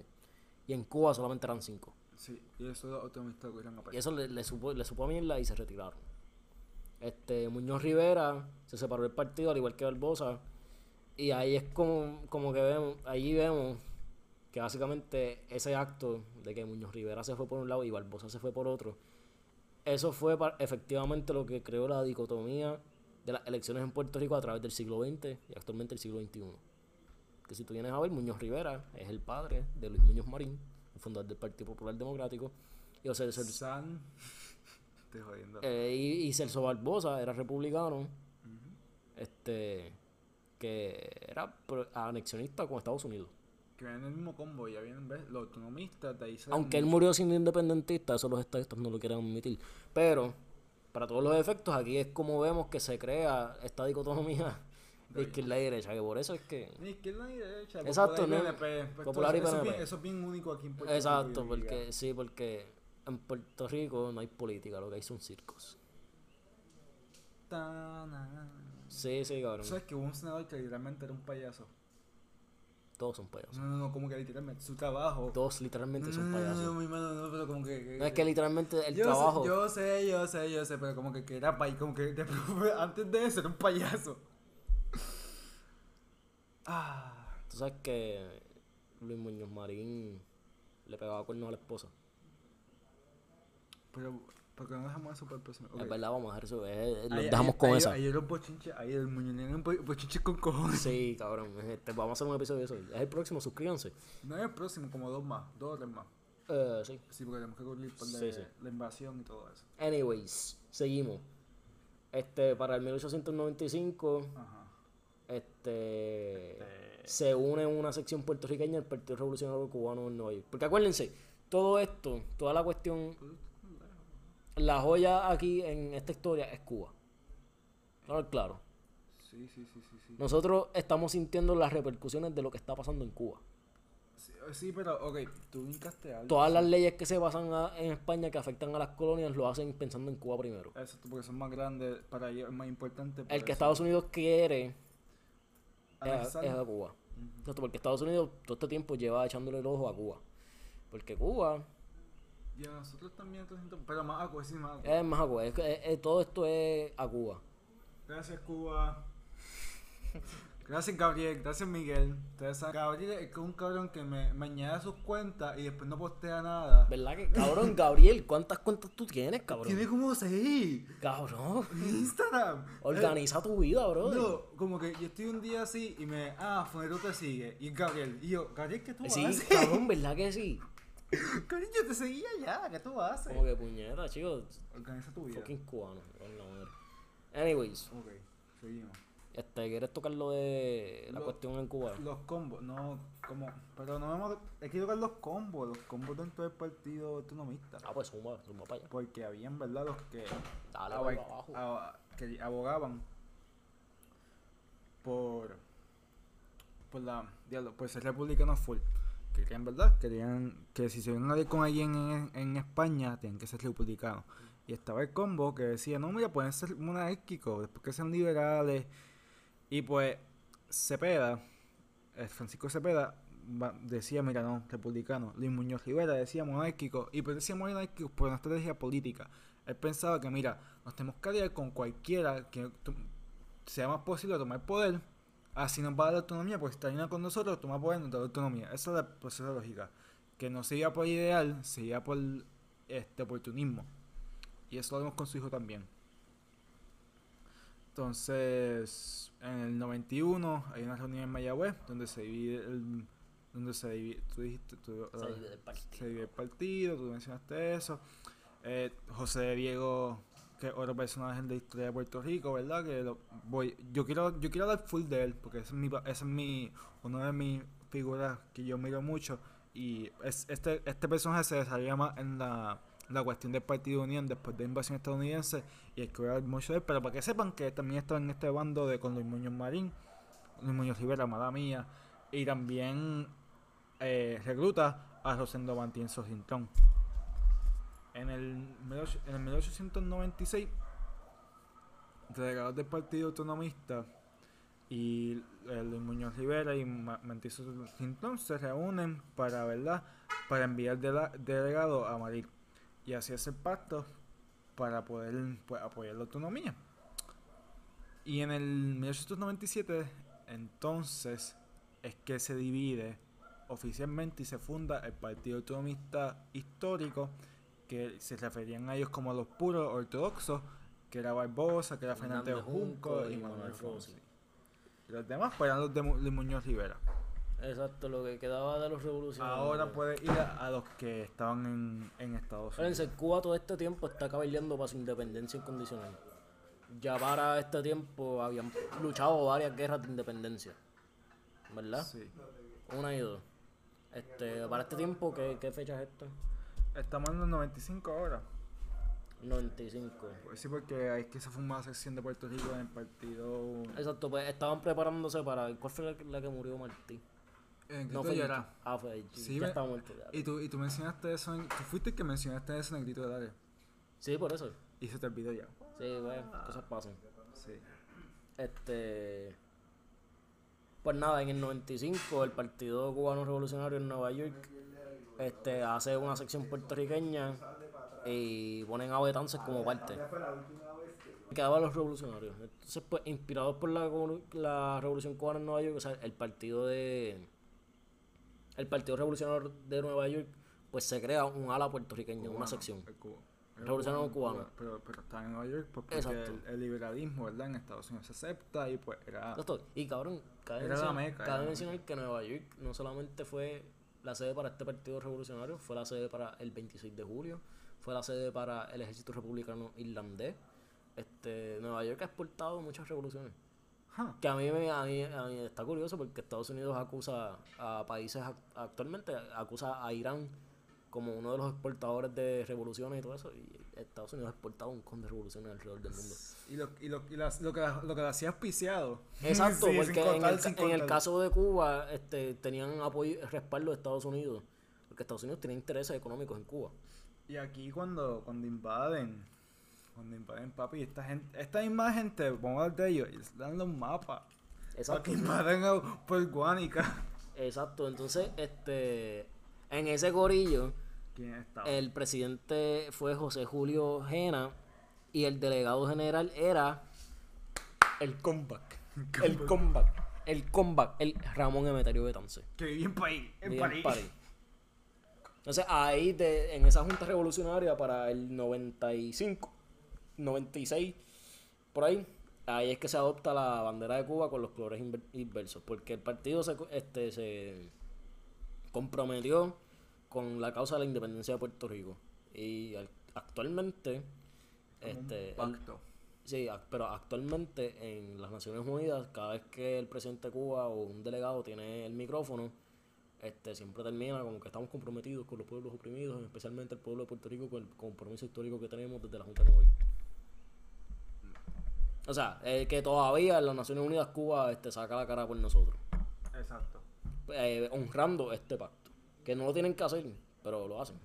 Y en Cuba solamente eran 5. Sí, y eso los autonomistas a Y eso le, le supo, le supo a mierda y se retiraron. Este, Muñoz Rivera se separó del partido, al igual que Barbosa. Y ahí es como, como que vemos, ahí vemos que básicamente ese acto de que Muñoz Rivera se fue por un lado y Barbosa se fue por otro, eso fue efectivamente lo que creó la dicotomía de las elecciones en Puerto Rico a través del siglo XX y actualmente el siglo XXI. Que si tú vienes a ver, Muñoz Rivera es el padre de Luis Muñoz Marín, el fundador del Partido Popular Democrático. Y, José Celso- San. [laughs] Estoy jodiendo. eh, y, y Celso Barbosa era republicano. Este. Que era anexionista con Estados Unidos. Que vienen en el mismo combo, ya vienen ¿ves? los autonomistas, de ahí salen Aunque él murió siendo independentista, eso los estadistas no lo quieren admitir. Pero, para todos los efectos, aquí es como vemos que se crea esta dicotomía de [laughs] izquierda y derecha, que por eso es que... Ni izquierda ni derecha. Exacto, popular y. PNP, pues, Popular y eso, es PNP. bien, eso es bien único aquí en Puerto Rico, Exacto, porque sí, porque en Puerto Rico no hay política, lo que hay son circos. Ta, na. Sí, sí, cabrón. ¿Sabes que hubo un senador que literalmente era un payaso? Todos son payasos. No, no, no, como que literalmente su trabajo. Todos literalmente son No, no, no, payasos. mi mano, no, pero como que. No es que literalmente el yo trabajo... Sé, yo sé, yo sé, yo sé, pero como que, que era pay, como que [laughs] antes de eso era un payaso. Ah. Tú sabes que Luis Muñoz Marín le pegaba cuernos a la esposa. Pero, ¿por qué no dejamos eso para el próximo? Es Ok. verdad, vamos a dejar eso. eh, los Ahí- dejamos ahí- con ahí- esa. Ahí los bochinches, ahí el muñeño un bo- bochinche con cojones. Sí, cabrón. Este, vamos a hacer un episodio de eso. Es el próximo, suscríbanse. No es el próximo, como dos más, dos o tres más. Eh, sí. Sí, porque tenemos que cubrir por la, Sí, sí. la invasión y todo eso. Anyways, seguimos. Este, para el 1895, Ajá. este, se une una sección puertorriqueña del Partido Revolucionario Cubano en Nueva York. Porque acuérdense, todo esto, toda la cuestión, la joya aquí en esta historia es Cuba. Claro, claro. Sí, sí, sí, sí, sí. Nosotros estamos sintiendo las repercusiones de lo que está pasando en Cuba. Sí, sí, pero, ok, tú vincaste algo. Todas las leyes que se basan a- en España que afectan a las colonias lo hacen pensando en Cuba primero. Eso, porque son más grandes, para ellos es más importante. por El que eso. Estados Unidos quiere es es a Cuba. Exacto, porque Estados Unidos todo este tiempo lleva echándole el ojo a Cuba. Porque Cuba Y a nosotros también, entonces, pero más agua, sí, más agua. es más a Cuba. Es es- es- todo esto es a Cuba. Gracias, Cuba. Gracias, Gabriel. Gracias, Miguel. Saben, Gabriel es un cabrón que me, me añade a sus cuentas y después no postea nada. ¿Verdad que, cabrón, Gabriel? ¿Cuántas cuentas tú tienes, cabrón? Tiene como seis. Cabrón, Instagram. organiza tu vida, bro. No, como que yo estoy un día así y me. Ah, Fonero te sigue. Y Gabriel. Y yo, Gabriel, ¿qué tú Sí, haces? cabrón, [laughs] ¿verdad que sí? Yo te seguía ya. ¿Qué tú haces? Como que puñeta, chicos. Organiza tu vida. Fucking cubano. con la madre. Anyways, Ok, seguimos. este, ¿quieres tocar lo de la cuestión en Cuba? Los combos, no, como. Pero no vamos. Hay que tocar los combos, los combos dentro del partido autonomista. Ah, pues suma, suma para allá. Porque habían, ¿verdad? Los que, Dale, abo- voy pa' abajo. que abogaban por. por la. Diablo, por ser republicanos full. Que querían, ¿verdad? Querían que si se iban a con alguien en, España, tenían que ser republicanos. Y estaba el combo que decía, no, mira, pueden ser monárquicos, después que sean liberales. Y pues, Cepeda, eh, Francisco Cepeda, decía, mira, no, republicano. Luis Muñoz Rivera decía monárquico. Y pues decía monárquico por una estrategia política. Él pensaba que, mira, nos tenemos que aliar con cualquiera que sea más posible tomar poder. Así nos va a dar autonomía, pues está alineado con nosotros, toma poder, nos da autonomía. Esa es la proceso lógica. Que no se iba por ideal, se iba por este oportunismo. Y eso lo vemos con su hijo también. Entonces, en el 91 hay una reunión en Mayagüez donde se divide el, donde se divide, tú dijiste, tú, Se ah, divide el partido. se divide el partido, tú mencionaste eso. Eh, José Diego, que es otro personaje de la historia de Puerto Rico, ¿verdad? Que lo- voy, yo quiero, yo quiero hablar full de él, porque es mi, ese es mi, una de mis figuras que yo miro mucho. Y es, este, este personaje se desarrolla más en la, la cuestión del Partido Unión después de la invasión estadounidense. Y hay que hablar mucho de él, pero para que sepan que también está en este bando de con Luis Muñoz Marín, Luis Muñoz Rivera, mala mía. Y también eh, recluta a Rosendo Matienzo Cintrón. En el, 18 en el 1896, delegados del Partido Autonomista y eh, Luis Muñoz Rivera y Matienzo Cintrón se reúnen para, ¿verdad? para enviar dela- delegado a Madrid y así hacer pacto para poder pues, apoyar la autonomía. Y en el 1897, entonces, es que se divide oficialmente y se funda el Partido Autonomista Histórico, que se referían a ellos como los puros ortodoxos, que era Barbosa, que era Fernández Fernández Junco y y Manuel Fonsi. Y los demás pues eran los de Mu- Luis Muñoz Rivera. Exacto, lo que quedaba de los revolucionarios. Ahora puede ir a, a los que estaban en, en Estados Unidos. Fíjense, Cuba todo este tiempo está cabildeando para su independencia incondicional. Ya para este tiempo habían luchado varias guerras de independencia. ¿Verdad? Sí. Una y dos. Este, para este tiempo, ¿qué, qué fecha es esto? Estamos en los 95 ahora. 95. Pues sí, porque hay que se fue una sección de Puerto Rico en el partido. Exacto, pues estaban preparándose para. ¿Cuál fue la, la que murió Martí? En No fue. Yara. Ah, fue Sí, ya me- estaba muerto. ya. Y tú, y tú mencionaste eso en, Tú fuiste el que mencionaste eso en el grito de Dale. Sí, por eso. Y se te olvidó ya. Sí, bueno, cosas pasan. Sí. Este. Pues nada, en el 95 el Partido Cubano Revolucionario en Nueva York este, hace una sección puertorriqueña y ponen a Betances como parte. Quedaban los revolucionarios. Entonces, pues, inspirados por la, la revolución cubana en Nueva York, o sea, el partido de. El Partido Revolucionario de Nueva York, pues se crea un ala puertorriqueña, una sección. el cubo- el Revolucionario cubano. Pero, pero está en Nueva York pues, porque el, el liberalismo, ¿verdad? En Estados Unidos se acepta y pues era. Exacto. Y cabrón, cabe, Era la mencionar, meca, cabe mencionar que Nueva York no solamente fue la sede para este partido revolucionario, fue la sede para el 26 de julio, fue la sede para el ejército republicano irlandés. Este, Nueva York ha exportado muchas revoluciones. Que a mí, me, a, mí, a mí está curioso porque Estados Unidos acusa a países ac- actualmente, acusa a Irán como uno de los exportadores de revoluciones y todo eso. Y Estados Unidos ha exportado un con de revoluciones alrededor del mundo. Y lo, y lo, y las- lo que, lo que hacía auspiciado. [laughs] Exacto, Sí, porque en, el, en caso de Cuba este, tenían apoyo, respaldo de Estados Unidos, porque Estados Unidos tiene intereses económicos en Cuba. Y aquí cuando, cuando invaden, cuando invaden papi, esta gente, esta misma gente, vamos a hablar de ellos, les dan los mapas. Para Exacto. que invaden a- por Guánica. Exacto, entonces este en ese gorillo ¿Quién estaba? el presidente fue José Julio Gena y el delegado general era el comeback. El comeback. El comeback, el Ramón Emeterio Betance. Que vivía en París. En París. París. Entonces ahí de, en esa junta revolucionaria para el 95, 96, por ahí, ahí es que se adopta la bandera de Cuba con los colores inver- inversos, porque el partido se, este, se comprometió con la causa de la independencia de Puerto Rico. Y al- actualmente, este, Pacto. Sí, pero actualmente en las Naciones Unidas, cada vez que el presidente de Cuba o un delegado tiene el micrófono, este siempre termina como que estamos comprometidos con los pueblos oprimidos, especialmente el pueblo de Puerto Rico, con el compromiso histórico que tenemos desde la Junta de Nueva York. O sea, eh, que todavía en las Naciones Unidas Cuba este, saca la cara por nosotros, Exacto. Eh, honrando este pacto. Que no lo tienen que hacer, pero lo hacen.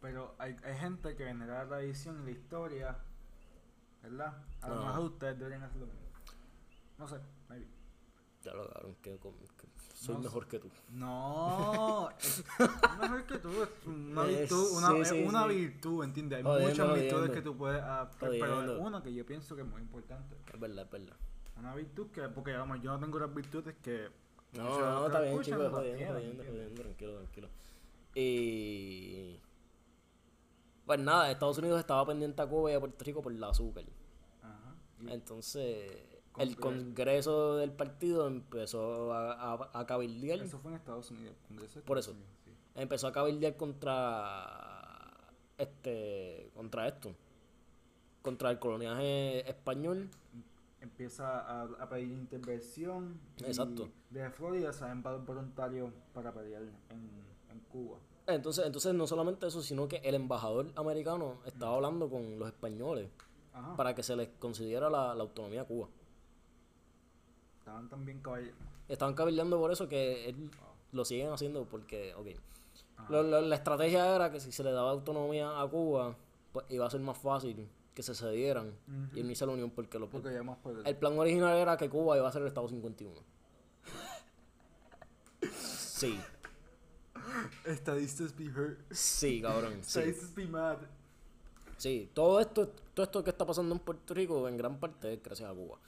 Pero hay, hay gente que venera la tradición y la historia, ¿verdad? A lo No. mejor ustedes deberían hacerlo mismo. No sé, maybe. Ya lo cabrón, que, soy No mejor que tú. No, [laughs] es mejor que tú, es una virtud, una, sí, es sí, una sí. virtud, ¿entiendes? Hay muchas virtudes que tú puedes adaptar, pero una que yo pienso que es muy importante. Es verdad, es verdad. Una virtud que, porque vamos, yo no tengo las virtudes que... No, no, está bien, chicos, jodiendo, jodiendo, jodiendo, tranquilo, tranquilo. Y. Pues nada, Estados Unidos estaba pendiente a Cuba y a Puerto Rico por el azúcar. Ajá. Entonces, el Congreso. Congreso del partido empezó a, a, a cabildear. Eso fue en Estados Unidos, Congreso de Por eso. Unidos, sí. Empezó a cabildear contra. Este. Contra esto. Contra el coloniaje español. Empieza a, a pedir intervención. y Exacto. De Florida se han voluntarios para pelear en, en Cuba. Entonces, entonces, no solamente eso, sino que el embajador americano estaba hablando con los españoles Ajá. para que se les concediera la, la autonomía a Cuba. Estaban también caballeros. Estaban cabildeando por eso que él- lo siguen haciendo porque, ok. Lo- la estrategia era que si se le daba autonomía a Cuba, pues iba a ser más fácil que se cedieran y unirse a la Unión porque lo, Porque ya más el plan original era que Cuba iba a ser el Estado 51. [laughs] Sí, Estadistas be hurt. sí, cabrón. Sí, Estadistas be mad. sí. Todo esto, todo esto que está pasando en Puerto Rico en gran parte es gracias a Cuba.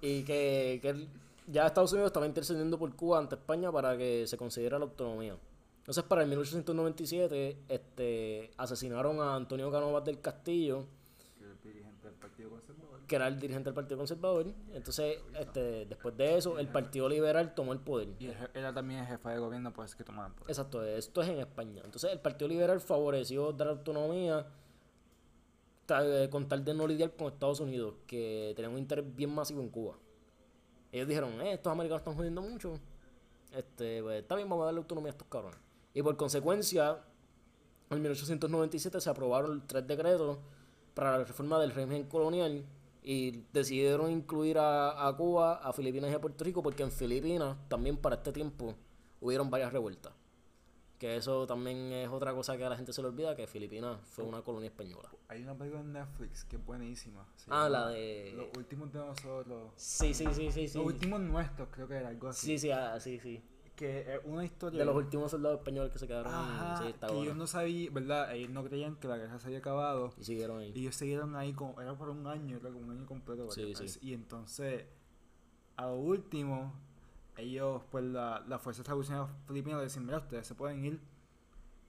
Y que, que el- ya Estados Unidos estaba intercediendo por Cuba ante España para que se considera la autonomía. Entonces, para el 1897, este, asesinaron a Antonio Cánovas del Castillo, Que el dirigente del Partido Conservador. que era el dirigente del Partido Conservador. Entonces, este, después de eso, el Partido Liberal tomó el poder. Y era también el jefe de gobierno, por eso es que tomaron por Exacto, esto es en España. Entonces, el Partido Liberal favoreció dar autonomía con tal de no lidiar con Estados Unidos, que tenían un interés bien masivo en Cuba. Ellos dijeron, eh, estos americanos están jodiendo mucho. Este, pues, está bien, vamos a darle autonomía a estos cabrones. Y por consecuencia, en 1897 se aprobaron tres decretos para la reforma del régimen colonial y decidieron incluir a, a Cuba, a Filipinas y a Puerto Rico porque en Filipinas también para este tiempo hubieron varias revueltas. Que eso también es otra cosa que a la gente se le olvida, que Filipinas fue una colonia española. Hay una película en Netflix que es buenísima. Ah, la de- Los últimos de nosotros. Sí, sí, sí, sí, sí. Los últimos nuestros, creo que era algo así. Sí, sí, ah, sí, sí. Que es una historia. De los últimos soldados españoles que se quedaron Ajá, sí, está que ellos no sabían, ¿verdad? Ellos no creían que la guerra se había acabado. Y siguieron ahí. Y ellos siguieron ahí, como, era por un año, era como un año completo. Sí, sí. Y entonces, a lo último, ellos, pues la, la Fuerza Revolucionaria Filipina le dicen, mira, ustedes se pueden ir,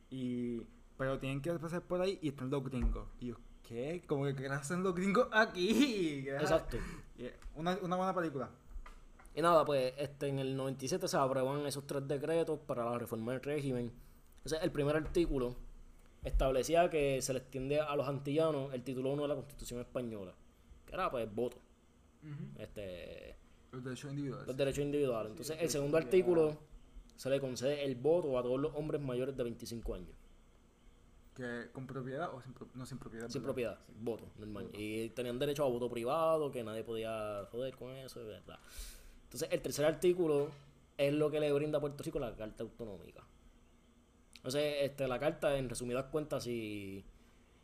y pero tienen que pasar por ahí y están los gringos. Y yo, ¿qué? Como que ¿qué hacen los gringos aquí? ¿Qué [laughs] Exacto. Eh, Una, una buena película. Y nada, pues este, en el 97 se aprueban esos tres decretos para la reforma del régimen. Entonces, el primer artículo establecía que se les extiende a los antillanos el título 1 de la Constitución Española, que era pues voto, este, Los derechos individuales. los derechos individuales. Entonces, el segundo artículo se le concede el voto a todos los hombres mayores de 25 años, Que con propiedad o sin, pro- no sin propiedad. sin ¿verdad? propiedad, voto, normal. Y tenían derecho a voto privado, que nadie podía joder con eso, y bla. Entonces, el tercer artículo es lo que le brinda a Puerto Rico la Carta Autonómica. Entonces, este, la carta, en resumidas cuentas, si,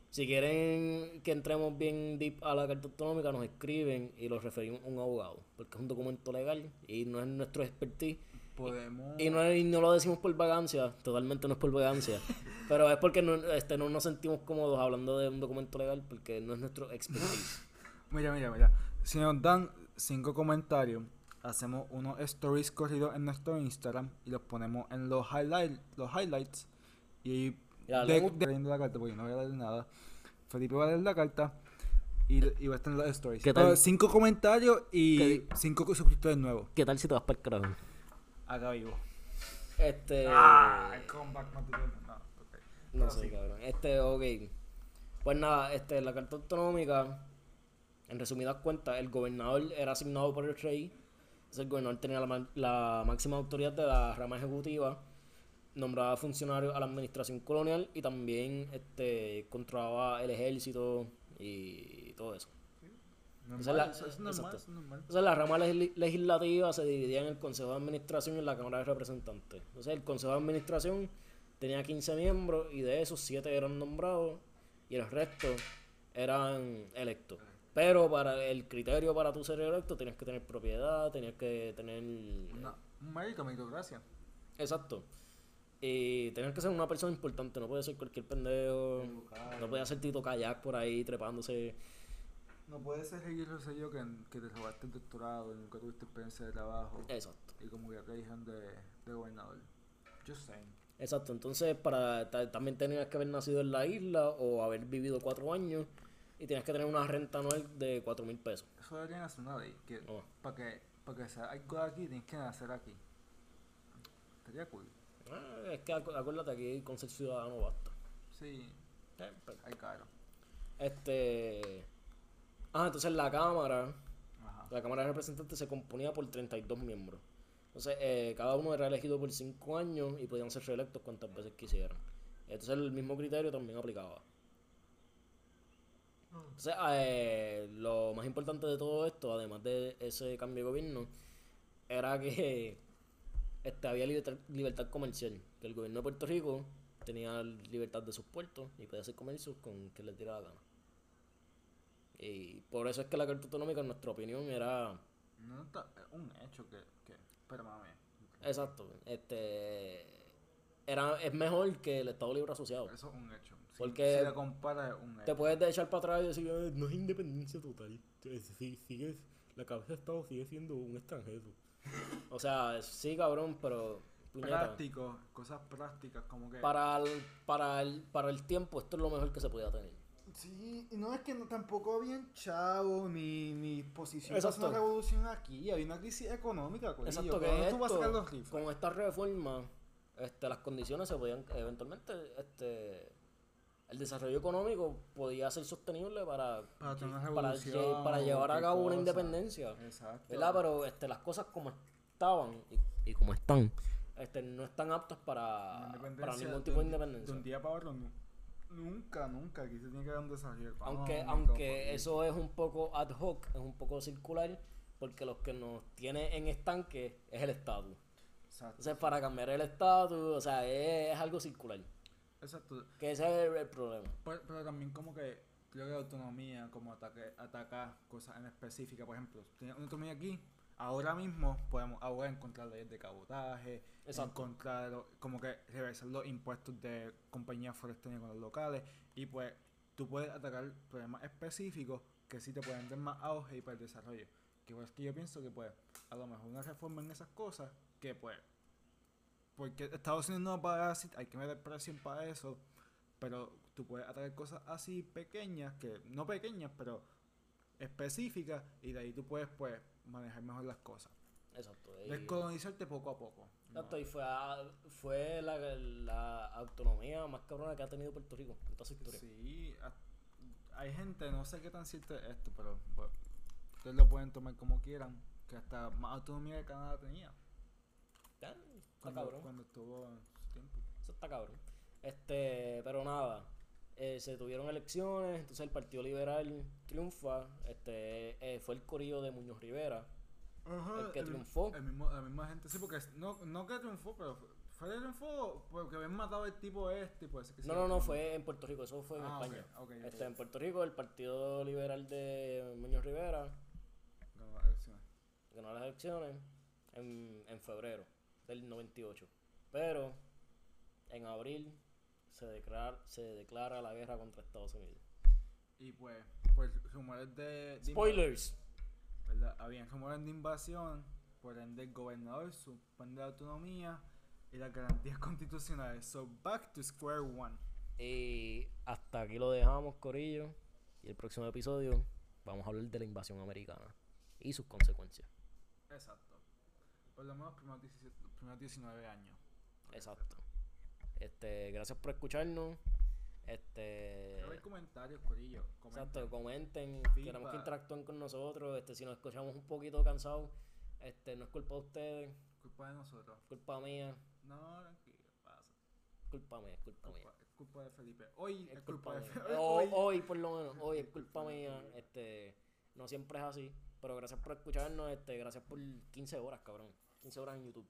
si quieren que entremos bien deep a la Carta Autonómica, nos escriben y los referimos a un abogado, porque es un documento legal y no es nuestro expertise. Podemos. Y no, y no lo decimos por vagancia, totalmente no es por vagancia, [laughs] pero es porque no, este, no nos sentimos cómodos hablando de un documento legal porque no es nuestro expertise. [laughs] Mira, mira, mira. Si nos dan cinco comentarios, hacemos unos stories corridos en nuestro Instagram y los ponemos en los, highlight, los highlights. Y Ya, de, de- leyendo la carta, porque no voy a leer nada. Felipe va a leer la carta y, y va a estar en los stories. ¿Qué tal? Pero cinco comentarios y ¿Qué- cinco suscriptores nuevos. ¿Qué tal si te vas para el carajo? Acá vivo. Este. Ah, el comeback. No, ok. No sé, cabrón. Este, ok. Pues nada, este, la carta autonómica, en resumidas cuentas, el gobernador era asignado por el rey. El gobernador tenía la, ma- la máxima autoridad de la rama ejecutiva, nombraba funcionarios a la administración colonial y también este, controlaba el ejército y todo eso. Normal, Esa es la- eso es normal, exacto. eso es normal. Entonces la rama legis- legislativa se dividía en el Consejo de Administración y en la Cámara de Representantes. Entonces el Consejo de Administración tenía 15 miembros y de esos 7 eran nombrados y el resto eran electos. Pero para el criterio para tu ser electo tenías que tener propiedad, tenías que tener... Una, un mérito, meritocracia. Exacto. Y tenías que ser una persona importante, no puede ser cualquier pendejo, no puede ser Tito Kayak por ahí trepándose. No puede ser Ricky Rosselló que, que te robaste el doctorado y nunca tuviste experiencia de trabajo. Exacto. Y como te dijeron de, de gobernador. Just saying. Exacto, entonces para ta- también tenías que haber nacido en la isla o haber vivido cuatro años y tenías que tener una renta anual de cuatro mil pesos. Eso deberían hacer una ley. Que Oh. para que, para que sea algo de aquí, tienes que nacer aquí. Estaría cool. Ah, es que acu- acuérdate aquí con ser ciudadano basta. Sí, Eh, hay caro. Este. Ah, entonces la Cámara, Ajá. la Cámara de Representantes se componía por 32 miembros. Entonces, eh, cada uno era elegido por 5 años y podían ser reelectos cuantas veces quisieran. Entonces, el mismo criterio también aplicaba. Entonces, eh, lo más importante de todo esto, además de ese cambio de gobierno, era que este, había libertad, libertad comercial. Que el gobierno de Puerto Rico tenía libertad de sus puertos y podía hacer comercio con quien le diera la gana. Y por eso es que la Carta Autonómica, en nuestra opinión, era No un hecho que, que pero mami. Exacto. Este era es mejor que el Estado Libre Asociado. Eso es un hecho. Porque si es un. Te puedes de echar para atrás y decir, "Eh, no es independencia total. Si, sigues, la cabeza de Estado sigue siendo un extranjero. o sea, sí, cabrón, pero puñeta, Práctico, cosas prácticas como que. para el, para el para el tiempo esto es lo mejor que se podía tener. Sí, y no es que no, tampoco habían chavo ni, ni posición Exacto. una revolución aquí. Hay una crisis económica, corillo. Exacto, ¿Por que dónde tú vas a sacar esto, los rifles? con esta reforma, este, las condiciones se podían, eventualmente, este, el desarrollo económico podía ser sostenible para, Para lle- llevar a cabo una independencia. Exacto. ¿Verdad? Pero este, las cosas como estaban y, y como están, este, no están aptas para, para ningún tipo de independencia. De un día para otro, nu- nunca, nunca. Aquí se tiene que dar un desarrollo Aunque, aunque eso es un poco ad hoc, es un poco circular, porque los que nos tiene en estanque es el estatus. Exacto. Entonces, para cambiar el estatus, o sea, es, es algo circular. Exacto. Que ese es el, problema. Pero, pero también como que creo que la autonomía, como ataque, atacar cosas en específica, por ejemplo, tiene una autonomía aquí, ahora mismo podemos ahora encontrar leyes de cabotaje, Exacto. encontrar como que reversar los impuestos de compañías forestales con los locales y pues tú puedes atacar problemas específicos que sí te pueden dar más auge y para el desarrollo. Que pues que yo pienso que pues a lo mejor una reforma en esas cosas que pues porque Estados Unidos no va a hay que meter presión para eso, pero tú puedes atacar cosas así pequeñas, que no pequeñas, pero específicas, y de ahí tú puedes pues manejar mejor las cosas. Exacto. y- Descolonizarte poco a poco. Exacto, y fue, a- fue la, la autonomía más cabrona que ha tenido Puerto Rico en toda su historia. Sí, a- hay gente, no sé qué tan cierto es esto, pero bueno, ustedes lo pueden tomar como quieran, que hasta más autonomía que Canadá tenía. Cuando, cabrón. cuando estuvo en su tiempo. Eso está cabrón. Este, pero nada. eh, se tuvieron elecciones, entonces el Partido Liberal triunfa. Este, eh, fue el corillo de Muñoz Rivera. El que triunfó. el mismo- la misma gente, sí, porque no, no que triunfó, pero fue, fue que triunfó porque habían matado al tipo este, que No, no, no, fue en Puerto Rico, eso fue en Ah, España. Este, en Puerto Rico, el Partido Liberal de Muñoz Rivera Ganó las elecciones. ganó las elecciones en, en febrero del 98. Pero en abril se declara, se declara la guerra contra Estados Unidos. Y pues, pues rumores de... de Spoilers. ¿verdad? Habían rumores de invasión, por ende el gobernador suspende la autonomía y las garantías [laughs] constitucionales. So back to square one. Y hasta aquí lo dejamos, Corillo. Y el próximo episodio vamos a hablar de la invasión americana y sus consecuencias. Exacto. Por lo menos primeros 17 los primeros 19 años. Exacto. Este, gracias por escucharnos. Este, ver comentarios, Corillo. exacto, comenten, Feedback. queremos que interactúen con nosotros. Este, si nos escuchamos un poquito cansados, este, no es culpa de ustedes, Culpa de nosotros. culpa mía, No, tranquilo, pasa. culpa mía, es culpa mía. Culpa- es culpa de Felipe. Hoy Es es culpa culpa de. Felipe. Hoy, hoy, por lo menos, hoy es [laughs] culpa mía. Este, no siempre es así. Pero gracias por escucharnos, este, gracias por 15 horas, cabrón. 15 horas en YouTube.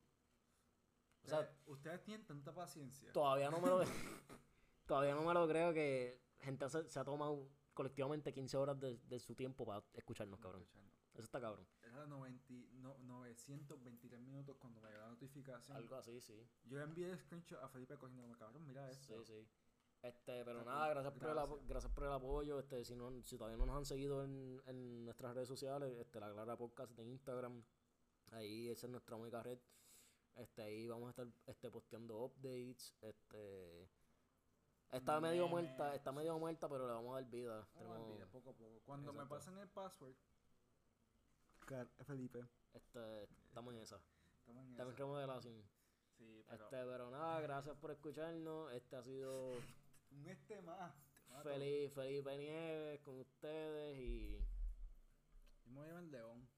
O sea, Ustedes- ustedes tienen tanta paciencia. todavía no me lo [laughs] todavía no me lo creo que gente se, se ha tomado colectivamente 15 horas de, de su tiempo para escucharnos, cabrón. Eso está cabrón. Era 90, no, 923 minutos cuando me llegó la notificación. Algo así, sí. Yo le envié el screenshot a Felipe cogiendo como cabrón, mira esto. Sí, sí. Este, pero nada, gracias por, el, gracias por el apoyo. Este, si, no, si todavía no nos han seguido en, en nuestras redes sociales, este, la Clara Podcast de Instagram, ahí esa es nuestra única red. Este, ahí vamos a estar este, posteando updates. Este, está medio muerta, está medio muerta, pero le vamos a dar vida. No, Tenemos, olvida, poco a poco. Cuando me pasen el password, Car- Felipe, este, estamos en esa. estamos en Estamos en esa. remodelación. Sí, pero Este, pero nada, gracias por escucharnos. Este ha sido [laughs] un este más. Feliz, Felipe Nieves con ustedes y. Yo me voy a llamar León.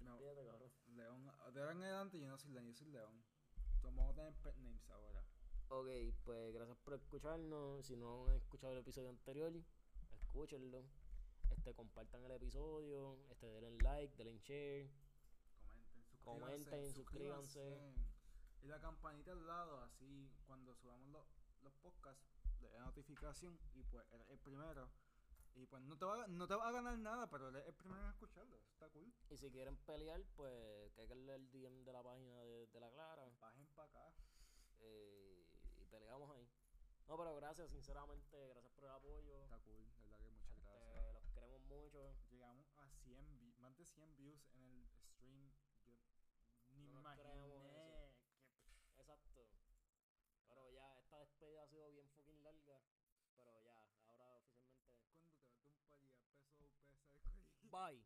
No, Fíjate, cabrón. León. De ahora en adelante yo no soy León, yo soy León. Vamos a tener pet names ahora. Ok, pues gracias por escucharnos. Si no han escuchado el episodio anterior, escúchenlo. Este, compartan el episodio, este, denle like, denle share. Comenten, suscríbanse. Comenten, suscríbanse. Y la campanita al lado, así cuando subamos los, los podcasts, le da notificación y pues eres el primero. Y pues no te, va, a- no te va a ganar nada, pero eres el primero en escucharlo. eso Está cool. Y si quieren pelear, pues cáiganle el DM de la página de, de la Clara Bajen para acá. eh, y peleamos ahí. No, pero gracias, sinceramente, gracias por el apoyo. Está cool, de verdad que muchas Este, gracias. los queremos mucho. Llegamos a 100 vi- más de 100 views en el stream. Yo ni No me nos Bye.